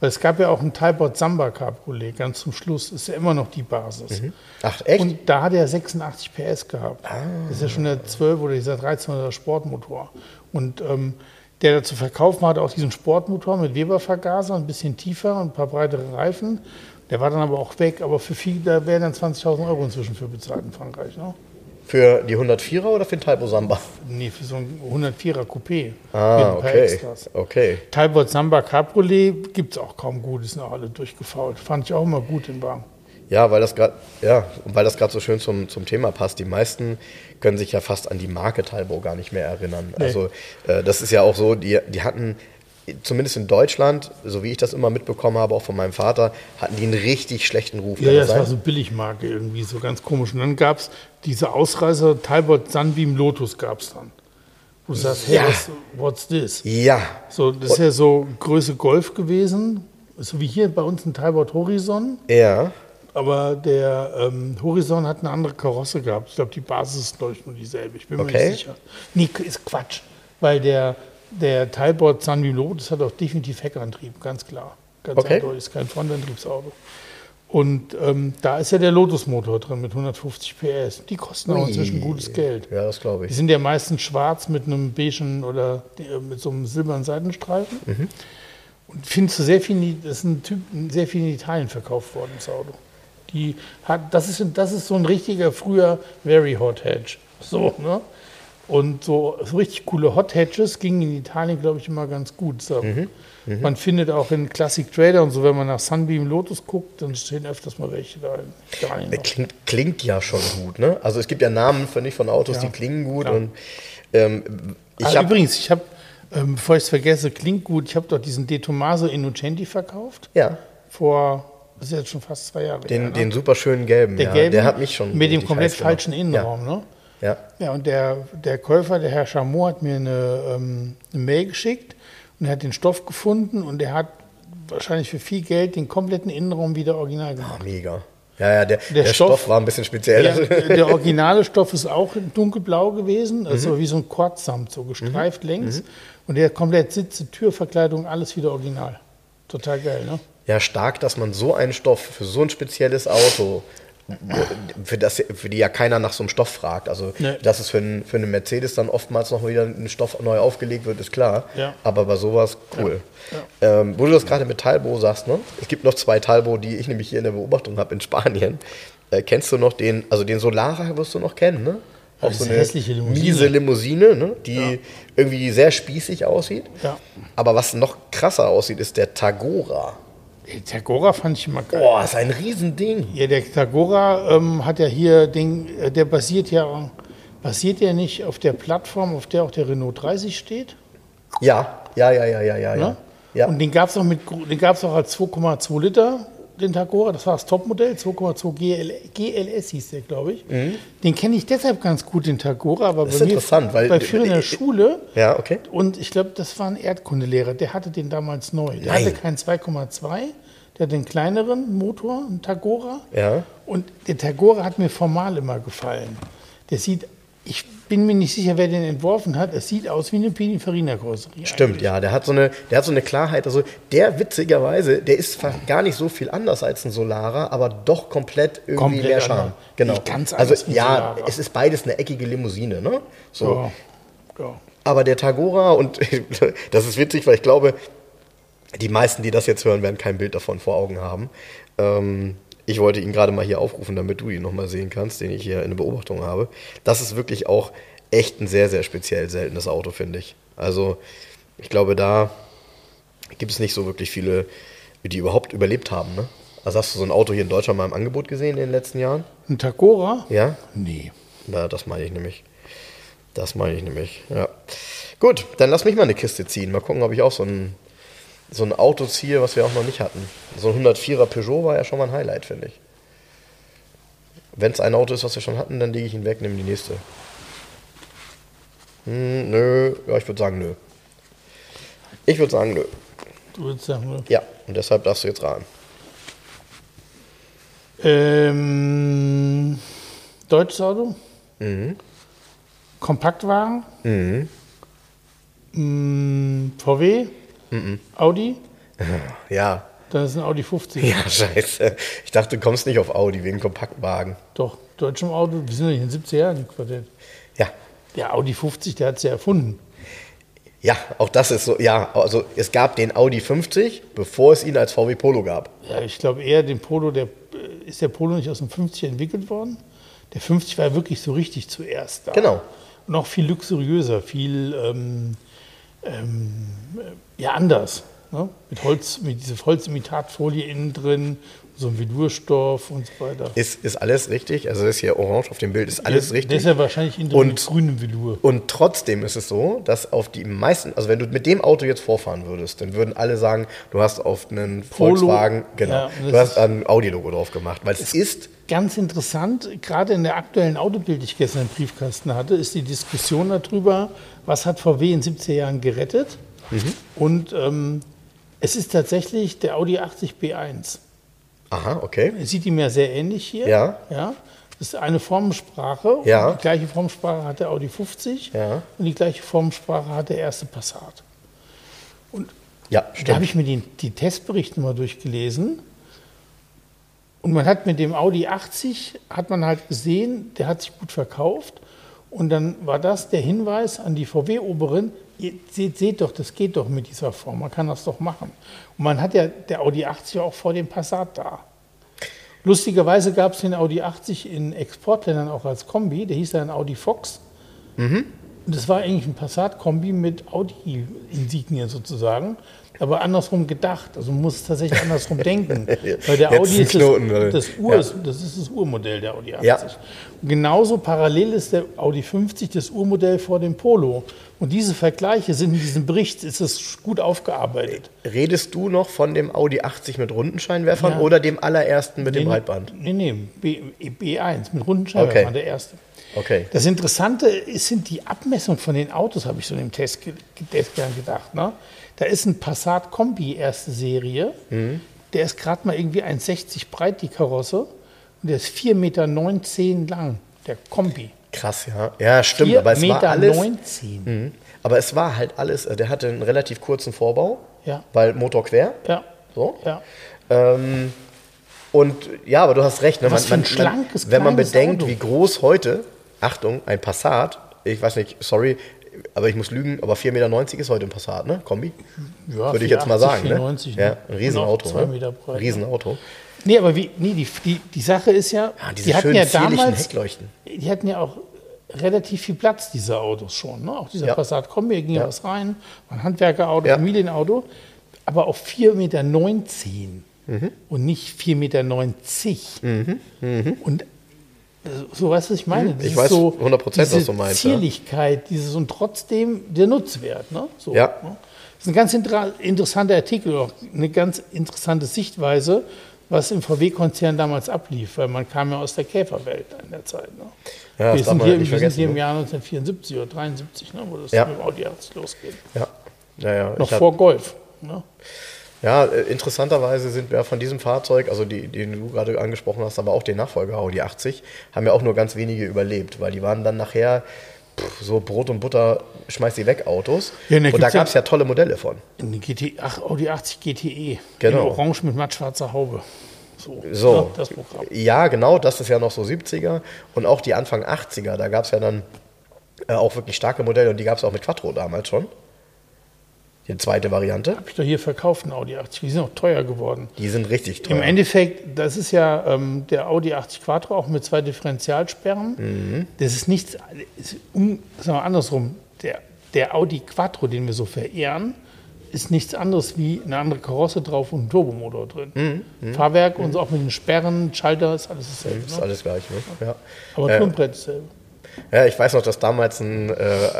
Weil es gab ja auch ein Talbot Samba Cabriolet ganz zum Schluss. Ist ja immer noch die Basis. Ach, echt? Und da hat er 86 PS gehabt. Das ist ja schon der 12 oder dieser 13er Sportmotor. Und ähm, der da zu verkaufen hatte auch diesen Sportmotor mit Weber-Vergaser, ein bisschen tiefer und ein paar breitere Reifen. Der war dann aber auch weg, aber für viel, da werden dann 20.000 Euro inzwischen für bezahlt in Frankreich. Ne? Für die 104er oder für den Talbot Samba? Nee, für so ein 104er Coupé. Ah, okay. Okay. Talbot Samba Cabriolet gibt es auch kaum gut, sind auch alle durchgefault. Fand ich auch immer gut den Wagen. Ja, weil das gerade ja, und weil das gerade so schön zum, zum Thema passt. Die meisten können sich ja fast an die Marke Talbot gar nicht mehr erinnern. Nee. Also äh, das ist ja auch so, die, die hatten zumindest in Deutschland, so wie ich das immer mitbekommen habe, auch von meinem Vater, hatten die einen richtig schlechten Ruf. Ja, ja, das das war sein? so Billigmarke irgendwie, so ganz komisch. Und dann gab es diese Ausreißer, Talbot Sunbeam Lotus gab es dann. Wo du sagst, hey, Ja. was, what's this? ja, So, das ist ja so Größe Golf gewesen, so wie hier bei uns ein Talbot Horizon. ja, Aber der ähm, Horizon hat eine andere Karosse gehabt. Ich glaube, die Basis ist, glaube ich, nur dieselbe. Ich bin mir Okay. nicht sicher. Nee, ist Quatsch. Weil der, der Talbot Sunbeam Lotus hat auch definitiv Heckantrieb, ganz klar. Ganz Okay. eindeutig, ist kein Frontantriebsauto. Und ähm, da ist ja der Lotus-Motor drin mit 150 PS. Die kosten auch inzwischen gutes Geld. Ja, das glaube Die ich. sind ja meistens schwarz mit einem beigen oder äh, mit so einem silbernen Seitenstreifen. Mhm. Und findest du sehr viel, in- das ist ein Typ, sehr viel in Italien verkauft worden, das Auto. Die hat, das, ist, das ist so ein richtiger früher Very Hot Hatch. So, ne? Und so, so richtig coole Hot Hatches gingen in Italien, glaube ich, immer ganz gut. So. Mhm. Man findet auch in Classic Trader und so, wenn man nach Sunbeam Lotus guckt, dann stehen öfters mal welche da noch. Klingt, klingt ja schon gut, ne? Also es gibt ja Namen, finde ich, von Autos, Ja. die klingen gut. Ja. Und ähm, ich ah, habe übrigens, ich habe, ähm, bevor ich es vergesse, klingt gut, ich habe doch diesen De Tomaso Innocenti verkauft. ja, Vor, das ist jetzt schon fast zwei Jahre den, her, ne? den super schönen gelben. der ja, gelbe, der hat mich schon. mit dem komplett falschen Innenraum. Ne? Ja, Ja, und der, der Käufer, der Herr Chamot, hat mir eine, ähm, eine Mail geschickt und er hat den Stoff gefunden und er hat wahrscheinlich für viel Geld den kompletten Innenraum wieder original ja. gemacht. Ah, mega. Ja, ja, der, der, Stoff, Stoff- war ein bisschen speziell. Ja, der originale Stoff ist auch dunkelblau gewesen, also Mhm. wie so ein Quarzsamt, so gestreift längs. Und der komplett Sitze, Türverkleidung, alles wieder original. Total geil, ne? Ja, stark, dass man so einen Stoff für so ein spezielles Auto, für, das, für die ja keiner nach so einem Stoff fragt. Also, Nee. dass es für, einen, für einen Mercedes dann oftmals noch wieder ein Stoff neu aufgelegt wird, ist klar. Ja. Aber bei sowas cool. Ähm, wo du das gerade mit Talbot sagst, ne? es gibt noch zwei Talbot, die ich nämlich hier in der Beobachtung habe in Spanien. Äh, kennst du noch den, also den Solara wirst du noch kennen, ne? Auch diese hässliche Limousine. miese Limousine, ne? die irgendwie sehr spießig aussieht. Ja. Aber was noch krasser aussieht, ist der Tagora. Der Tagora fand ich immer geil. Boah, ist ein Riesending. Ja, der Tagora ähm, hat ja hier den, äh, der basiert ja, basiert ja nicht auf der Plattform, auf der auch der Renault 30 steht. Ja, ja, ja, ja, ja, ja. Ne? ja. Und den gab es auch mit, gro- den gab es auch als 2,2 Liter, den Tagora. Das war das Topmodell, 2,2 GL, GLS hieß der, glaube ich. Den kenne ich deshalb ganz gut, den Tagora, aber Mhm. ist bei mir, interessant, weil- bei früher in der Schule. ja, okay. Und ich glaube, das war ein Erdkundelehrer, der hatte den damals neu. Der Nein. hatte keinen 2,2, der hatte den kleineren Motor, einen Tagora. Ja. Und der Tagora hat mir formal immer gefallen. Der sieht, ich bin mir nicht sicher, wer den entworfen hat. Es sieht aus wie eine Pininfarina-Karosserie. Stimmt, ja. Der hat so eine, der hat so eine Klarheit. Also der witzigerweise, der ist gar nicht so viel anders als ein Solara, aber doch komplett irgendwie Komplett mehr Charme. anders. Genau. Nicht ganz also anders ein ja, Solara. es ist beides eine eckige Limousine, ne? So. Ja. Ja. Aber der Tagora und das ist witzig, weil ich glaube, die meisten, die das jetzt hören, werden kein Bild davon vor Augen haben. Ähm, ich wollte ihn gerade mal hier aufrufen, damit du ihn nochmal sehen kannst, den ich hier in der Beobachtung habe. Das ist wirklich auch echt ein sehr, sehr speziell seltenes Auto, finde ich. Also ich glaube, da gibt es nicht so wirklich viele, die überhaupt überlebt haben. Ne? Also hast du so ein Auto hier in Deutschland mal im Angebot gesehen in den letzten Jahren? Ein Tagora? Ja? Nee. Ja, das meine ich nämlich. Das meine ich nämlich, ja. Gut, dann lass mich mal eine Kiste ziehen. Mal gucken, ob ich auch so ein, so ein Auto ziehe, was wir auch noch nicht hatten. So ein 104er Peugeot war ja schon mal ein Highlight, finde ich. Wenn es ein Auto ist, was wir schon hatten, dann lege ich ihn weg, nehme die nächste. Hm, nö, ja, ich würde sagen nö. Ich würde sagen nö. Du würdest sagen, ne? Ja, und deshalb darfst du jetzt raten. Ähm, deutsches Auto. Kompaktwagen. Mm, VW. Audi. Ja. Das ist ein Audi 50. Ja, scheiße. Ich dachte, du kommst nicht auf Audi wegen Kompaktwagen. Doch, deutschem Auto. Wir sind ja in den 70er Jahren im Quartett. Ja. Der Audi 50, der hat es ja erfunden. Ja, auch das ist so. Ja, also es gab den Audi 50, bevor es ihn als VW Polo gab. Ja, ich glaube eher den Polo, der äh, ist der Polo nicht aus dem 50 entwickelt worden. Der 50 war wirklich so richtig zuerst da. Genau. Und auch viel luxuriöser, viel ähm, ähm, äh, ja anders. Ne? Mit Holz, mit dieser Holzimitatfolie innen drin, so ein Velurstoff und so weiter. Ist, ist alles richtig. Also das ist hier orange auf dem Bild, ist alles Der- richtig. Der ist ja wahrscheinlich innen drin Und- mit grünem Velour. Und trotzdem ist es so, dass auf die meisten, also wenn du mit dem Auto jetzt vorfahren würdest, dann würden alle sagen, du hast auf einen Polo. Volkswagen, genau, Ja, du das hast ein Audi-Logo drauf gemacht, weil es ist, Ganz interessant, gerade in der aktuellen Autobild, die ich gestern im Briefkasten hatte, ist die Diskussion darüber, was hat VW in den 70er Jahren gerettet. Mhm. Und ähm, es ist tatsächlich der Audi 80 B1. aha, okay, sieht ihm ja sehr ähnlich hier. Ja. ja. Das ist eine Formensprache. Ja. Und die gleiche Formensprache hat der Audi 50 Ja. und die gleiche Formensprache hat der erste Passat. ja, Da habe stimmt. ich mir die, die Testberichte mal durchgelesen. Und man hat mit dem Audi 80, hat man halt gesehen, der hat sich gut verkauft. Und dann war das der Hinweis an die VW-Oberin, ihr seht, seht doch, das geht doch mit dieser Form, man kann das doch machen. Und man hat ja der Audi 80 auch vor dem Passat da. Lustigerweise gab es den Audi 80 in Exportländern auch als Kombi, der hieß dann Audi Fox. Und das war eigentlich ein Passat-Kombi mit Audi-Insignien sozusagen, aber andersrum gedacht. Also man muss tatsächlich andersrum denken. Weil der Jetzt Audi ist Knoten das, das, Ur, Ja. das ist das Urmodell der Audi 80. Ja. Und genauso parallel ist der Audi 50 das Urmodell vor dem Polo. Und diese Vergleiche sind in diesem Bericht, ist es gut aufgearbeitet. Redest du noch von dem Audi 80 mit Rundenscheinwerfern Ja. oder dem allerersten mit dem Nee, Breitband? Nee, nee, B, B1 mit runden Scheinwerfern, Okay. der erste. Okay. Das Interessante ist, sind die Abmessungen von den Autos, habe ich so in dem Test gedacht. Ne? Da ist ein Passat Kombi erste Serie, Mhm. der ist gerade mal irgendwie 1,60 breit, die Karosse, und der ist 4,19 Meter lang, der Kombi. Krass, ja. Ja, stimmt, 4,19 aber es war Meter. alles. 19. Mhm. Aber es war halt alles, äh, der hatte einen relativ kurzen Vorbau, Ja. weil Motor quer. Ja, So. ja. Ähm, und ja, aber du hast recht. Ne? Was für ein schlankes, wenn man bedenkt, Auto. wie groß heute, Achtung, ein Passat, ich weiß nicht, sorry, aber ich muss lügen, aber 4,90 Meter ist heute ein Passat, ne? Kombi? ja Würde ich jetzt mal 4,80, sagen. 4,90, ne? Ja, ne? ein Riesenauto. Und auch zwei ne? Meter breit, Riesenauto. Nee, aber wie, nee, die, die, die Sache ist ja, Ja, die hatten ja damals, Heckleuchten. die hatten ja auch relativ viel Platz, diese Autos schon. Ne? Auch dieser Ja. Passat Kombi, ging ja. Ja. was rein, ein Handwerkerauto, Ja. Familienauto, aber auf 4,19 Meter Mhm. und nicht 4,90 Meter. Und äh, so weißt du, was ich meine? Das Mhm. Ich weiß so 100%, was diese du meinst, ja. Zierlichkeit, dieses und trotzdem der Nutzwert. Ne? So, Ja. ne? Das ist ein ganz inter interessanter Artikel, auch eine ganz interessante Sichtweise, was im VW-Konzern damals ablief, weil man kam ja aus der Käferwelt in der Zeit. Ne? Ja, wir sind hier, wir sind hier im ne? Jahr 1974 oder 73, ne, wo das Ja. mit dem Audi 80 losgeht. Ja. Ja, ja. Noch ich vor Golf. Ne? Ja, äh, interessanterweise sind wir von diesem Fahrzeug, also die, den du gerade angesprochen hast, aber auch den Nachfolger Audi 80, haben ja auch nur ganz wenige überlebt, weil die waren dann nachher pff, so Brot und Butter, schmeiß die weg Autos. Ja, und da und da gab es ja tolle Modelle von. In GT, ach, Audi 80 GTE. Genau. In Orange mit mattschwarzer Haube. So, So, ne, das Programm. ja, genau, das ist ja noch so 70er und auch die Anfang 80er, da gab es ja dann äh, auch wirklich starke Modelle und die gab es auch mit Quattro damals schon. Die zweite Variante, Habe ich doch hier verkauft, ein Audi 80. Die sind auch teuer geworden. die sind richtig Im teuer. Endeffekt, das ist ja ähm, der Audi 80 Quattro auch mit zwei Differentialsperren. Mhm. Das ist nichts, ist, um, sagen wir andersrum, der, der Audi Quattro, den wir so verehren, ist nichts anderes wie eine andere Karosse drauf und ein Turbomotor drin. Fahrwerk und so auch mit den Sperren, Schalter, ist alles dasselbe. Mhm. ist Ne? alles gleich, ne? Ja. Aber Äh, Turmbrett ist dasselbe. Ja, ich weiß noch, dass damals ein, äh,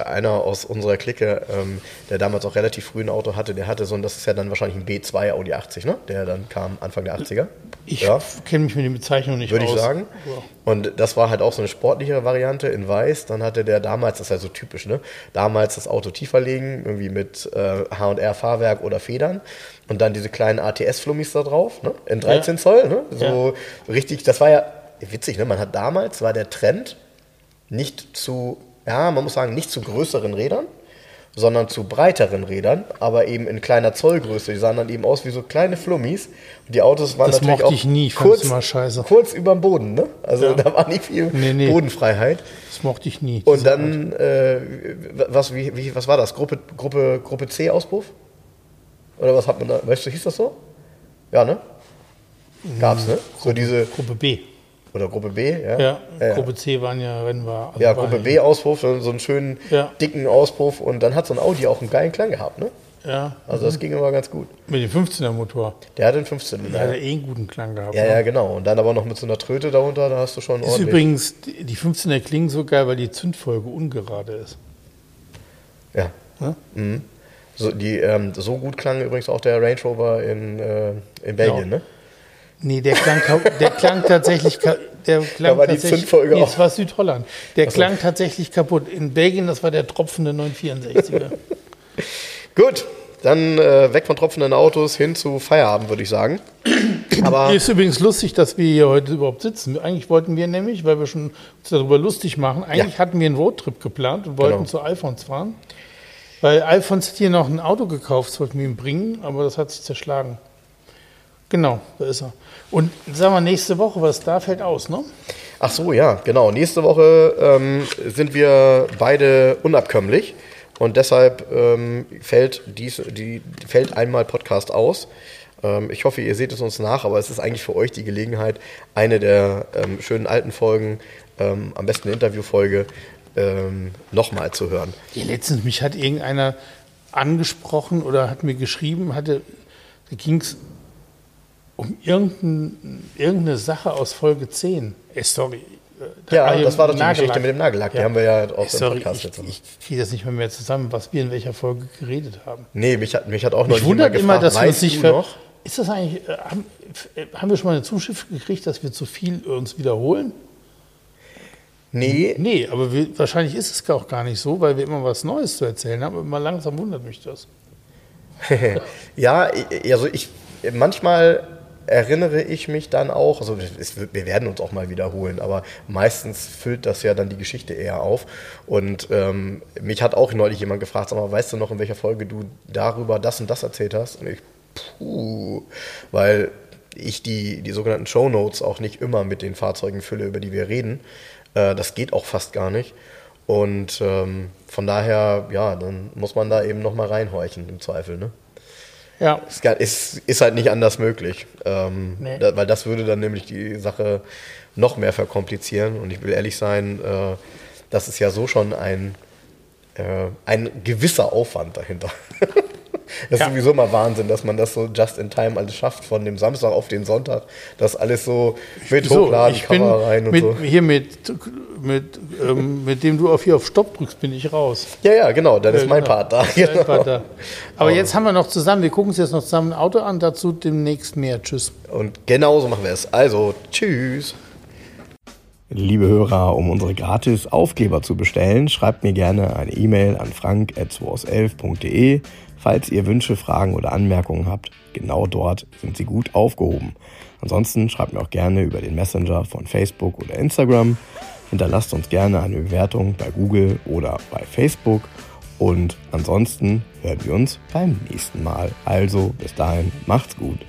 einer aus unserer Clique, ähm, der damals auch relativ früh ein Auto hatte, der hatte so ein, das ist ja dann wahrscheinlich ein B2 Audi 80, ne? Der dann kam Anfang der 80er. Ich Ja. kenne mich mit den Bezeichnungen nicht würde aus. ich sagen. Ja. Und das war halt auch so eine sportlichere Variante in Weiß. Dann hatte der damals, das ist ja so typisch, ne? Damals das Auto tiefer legen, irgendwie mit äh, HR-Fahrwerk oder Federn. Und dann diese kleinen ATS-Flummis da drauf, ne? In 13 Ja. Zoll, ne? So richtig, das war ja witzig, ne? Man hat damals, war der Trend nicht zu, ja, man muss sagen, nicht zu größeren Rädern, sondern zu breiteren Rädern, aber eben in kleiner Zollgröße. Die sahen dann eben aus wie so kleine Flummis. Und die Autos waren Das natürlich mochte auch ich nie, kurz, immer scheiße. kurz über dem Boden. Ne? Also Ja. da war nicht viel Nee, nee. Bodenfreiheit. Das mochte ich nie. Und dann, äh, was, wie, wie, was war das? Gruppe, Gruppe, Gruppe C Auspuff? Oder was hat man da? Weißt du, hieß das so? Ja, ne? Gab's, ne? So diese. Gruppe B. oder Gruppe B, ja? Ja, ja. ja. Gruppe C waren ja Rennwagen. Also Ja, war Gruppe B Auspuff, so so einen schönen Ja. dicken Auspuff und dann hat so ein Audi auch einen geilen Klang gehabt, ne? Ja, Also das ging immer ganz gut. mit dem 15er Motor. Der hat den 15. Der hat Ja, ja eh einen guten Klang gehabt. ja, ne? ja, genau. Und dann aber noch mit so einer Tröte darunter, da hast du schon Ist ordentlich. übrigens, die die 15er klingen so geil, weil die Zündfolge ungerade ist. Ja. Ne? Mhm. So, die, ähm, so gut klang übrigens auch der Range Rover in, äh, in Belgien, Ja. ne? Nee, der klang, der klang tatsächlich. Der klang Da war die Zündfolge nee, auch- das war Südholland. Der klang tatsächlich kaputt. In Belgien, das war der tropfende 964er. Gut, dann äh, weg von tropfenden Autos hin zu Feierabend, würde ich sagen. Aber Ist übrigens lustig, dass wir hier heute überhaupt sitzen. Eigentlich wollten wir nämlich, weil wir schon uns darüber lustig machen, eigentlich Ja. hatten wir einen Roadtrip geplant und wollten Genau. zu Alfons fahren. Weil Alfons hat hier noch ein Auto gekauft, das wollten wir ihm bringen, aber das hat sich zerschlagen. Genau, da ist er. Und sagen wir nächste Woche, was da fällt aus, ne? Ach so, ja, genau. Nächste Woche ähm, sind wir beide unabkömmlich und deshalb ähm, fällt, dies, die, fällt einmal Podcast aus. Ähm, ich hoffe, ihr seht es uns nach, aber es ist eigentlich für euch die Gelegenheit, eine der ähm, schönen alten Folgen, ähm, am besten eine Interviewfolge, ähm, nochmal zu hören. Ja, letztens, mich hat irgendeiner angesprochen oder hat mir geschrieben, hatte, da ging es um irgendein, irgendeine Sache aus Folge 10. Ey, sorry. äh, Ja, das war doch die Nagellack. Geschichte mit dem Nagellack. Die haben wir ja auch im Podcast ich, jetzt. ich kriege das nicht mehr, mehr zusammen, was wir in welcher Folge geredet haben. Nee, mich hat, mich hat auch noch Mich wundert immer, dass wir uns nicht ver? Ist das eigentlich, äh, haben, haben wir schon mal eine Zuschrift gekriegt, dass wir zu viel uns wiederholen? Nee, Nee, aber wir, wahrscheinlich ist es auch gar nicht so, weil wir immer was Neues zu erzählen haben. Aber mal langsam wundert mich das. Ja, also ich manchmal erinnere ich mich dann auch, also es, wir werden uns auch mal wiederholen, aber meistens füllt das ja dann die Geschichte eher auf. Und ähm, mich hat auch neulich jemand gefragt, sag mal, weißt du noch, in welcher Folge du darüber das und das erzählt hast? Und ich, puh, weil ich die, die sogenannten Show Notes auch nicht immer mit den Fahrzeugen fülle, über die wir reden. Äh, das geht auch fast gar nicht. Und ähm, von daher, ja, dann muss man da eben nochmal reinhorchen im Zweifel, ne? Ja, Ist, ist, ist halt nicht anders möglich. Ähm, Nee. da, weil das würde dann nämlich die Sache noch mehr verkomplizieren. Und ich will ehrlich sein, äh, das ist ja so schon ein, äh, ein gewisser Aufwand dahinter. das Ja. ist sowieso mal Wahnsinn, dass man das so just in time alles schafft, von dem Samstag auf den Sonntag. Das alles so mit so, Hochladen, ich bin Cover rein und mit, so. hier mit, mit, ähm, mit dem du auf hier auf Stopp drückst, bin ich raus. Ja, ja, genau, dann ist mein Genau. Part da. Ist dein Genau. Part da. Aber jetzt haben wir noch zusammen, wir gucken uns jetzt noch zusammen ein Auto an, dazu demnächst mehr. Tschüss. Und genau so machen wir es. Also, tschüss. Liebe Hörer, um unsere gratis Aufkleber zu bestellen, schreibt mir gerne eine E-Mail an frank.211.de. Falls ihr Wünsche, Fragen oder Anmerkungen habt, genau dort sind sie gut aufgehoben. Ansonsten schreibt mir auch gerne über den Messenger von Facebook oder Instagram. Hinterlasst uns gerne eine Bewertung bei Google oder bei Facebook. Und ansonsten hören wir uns beim nächsten Mal. Also bis dahin, macht's gut.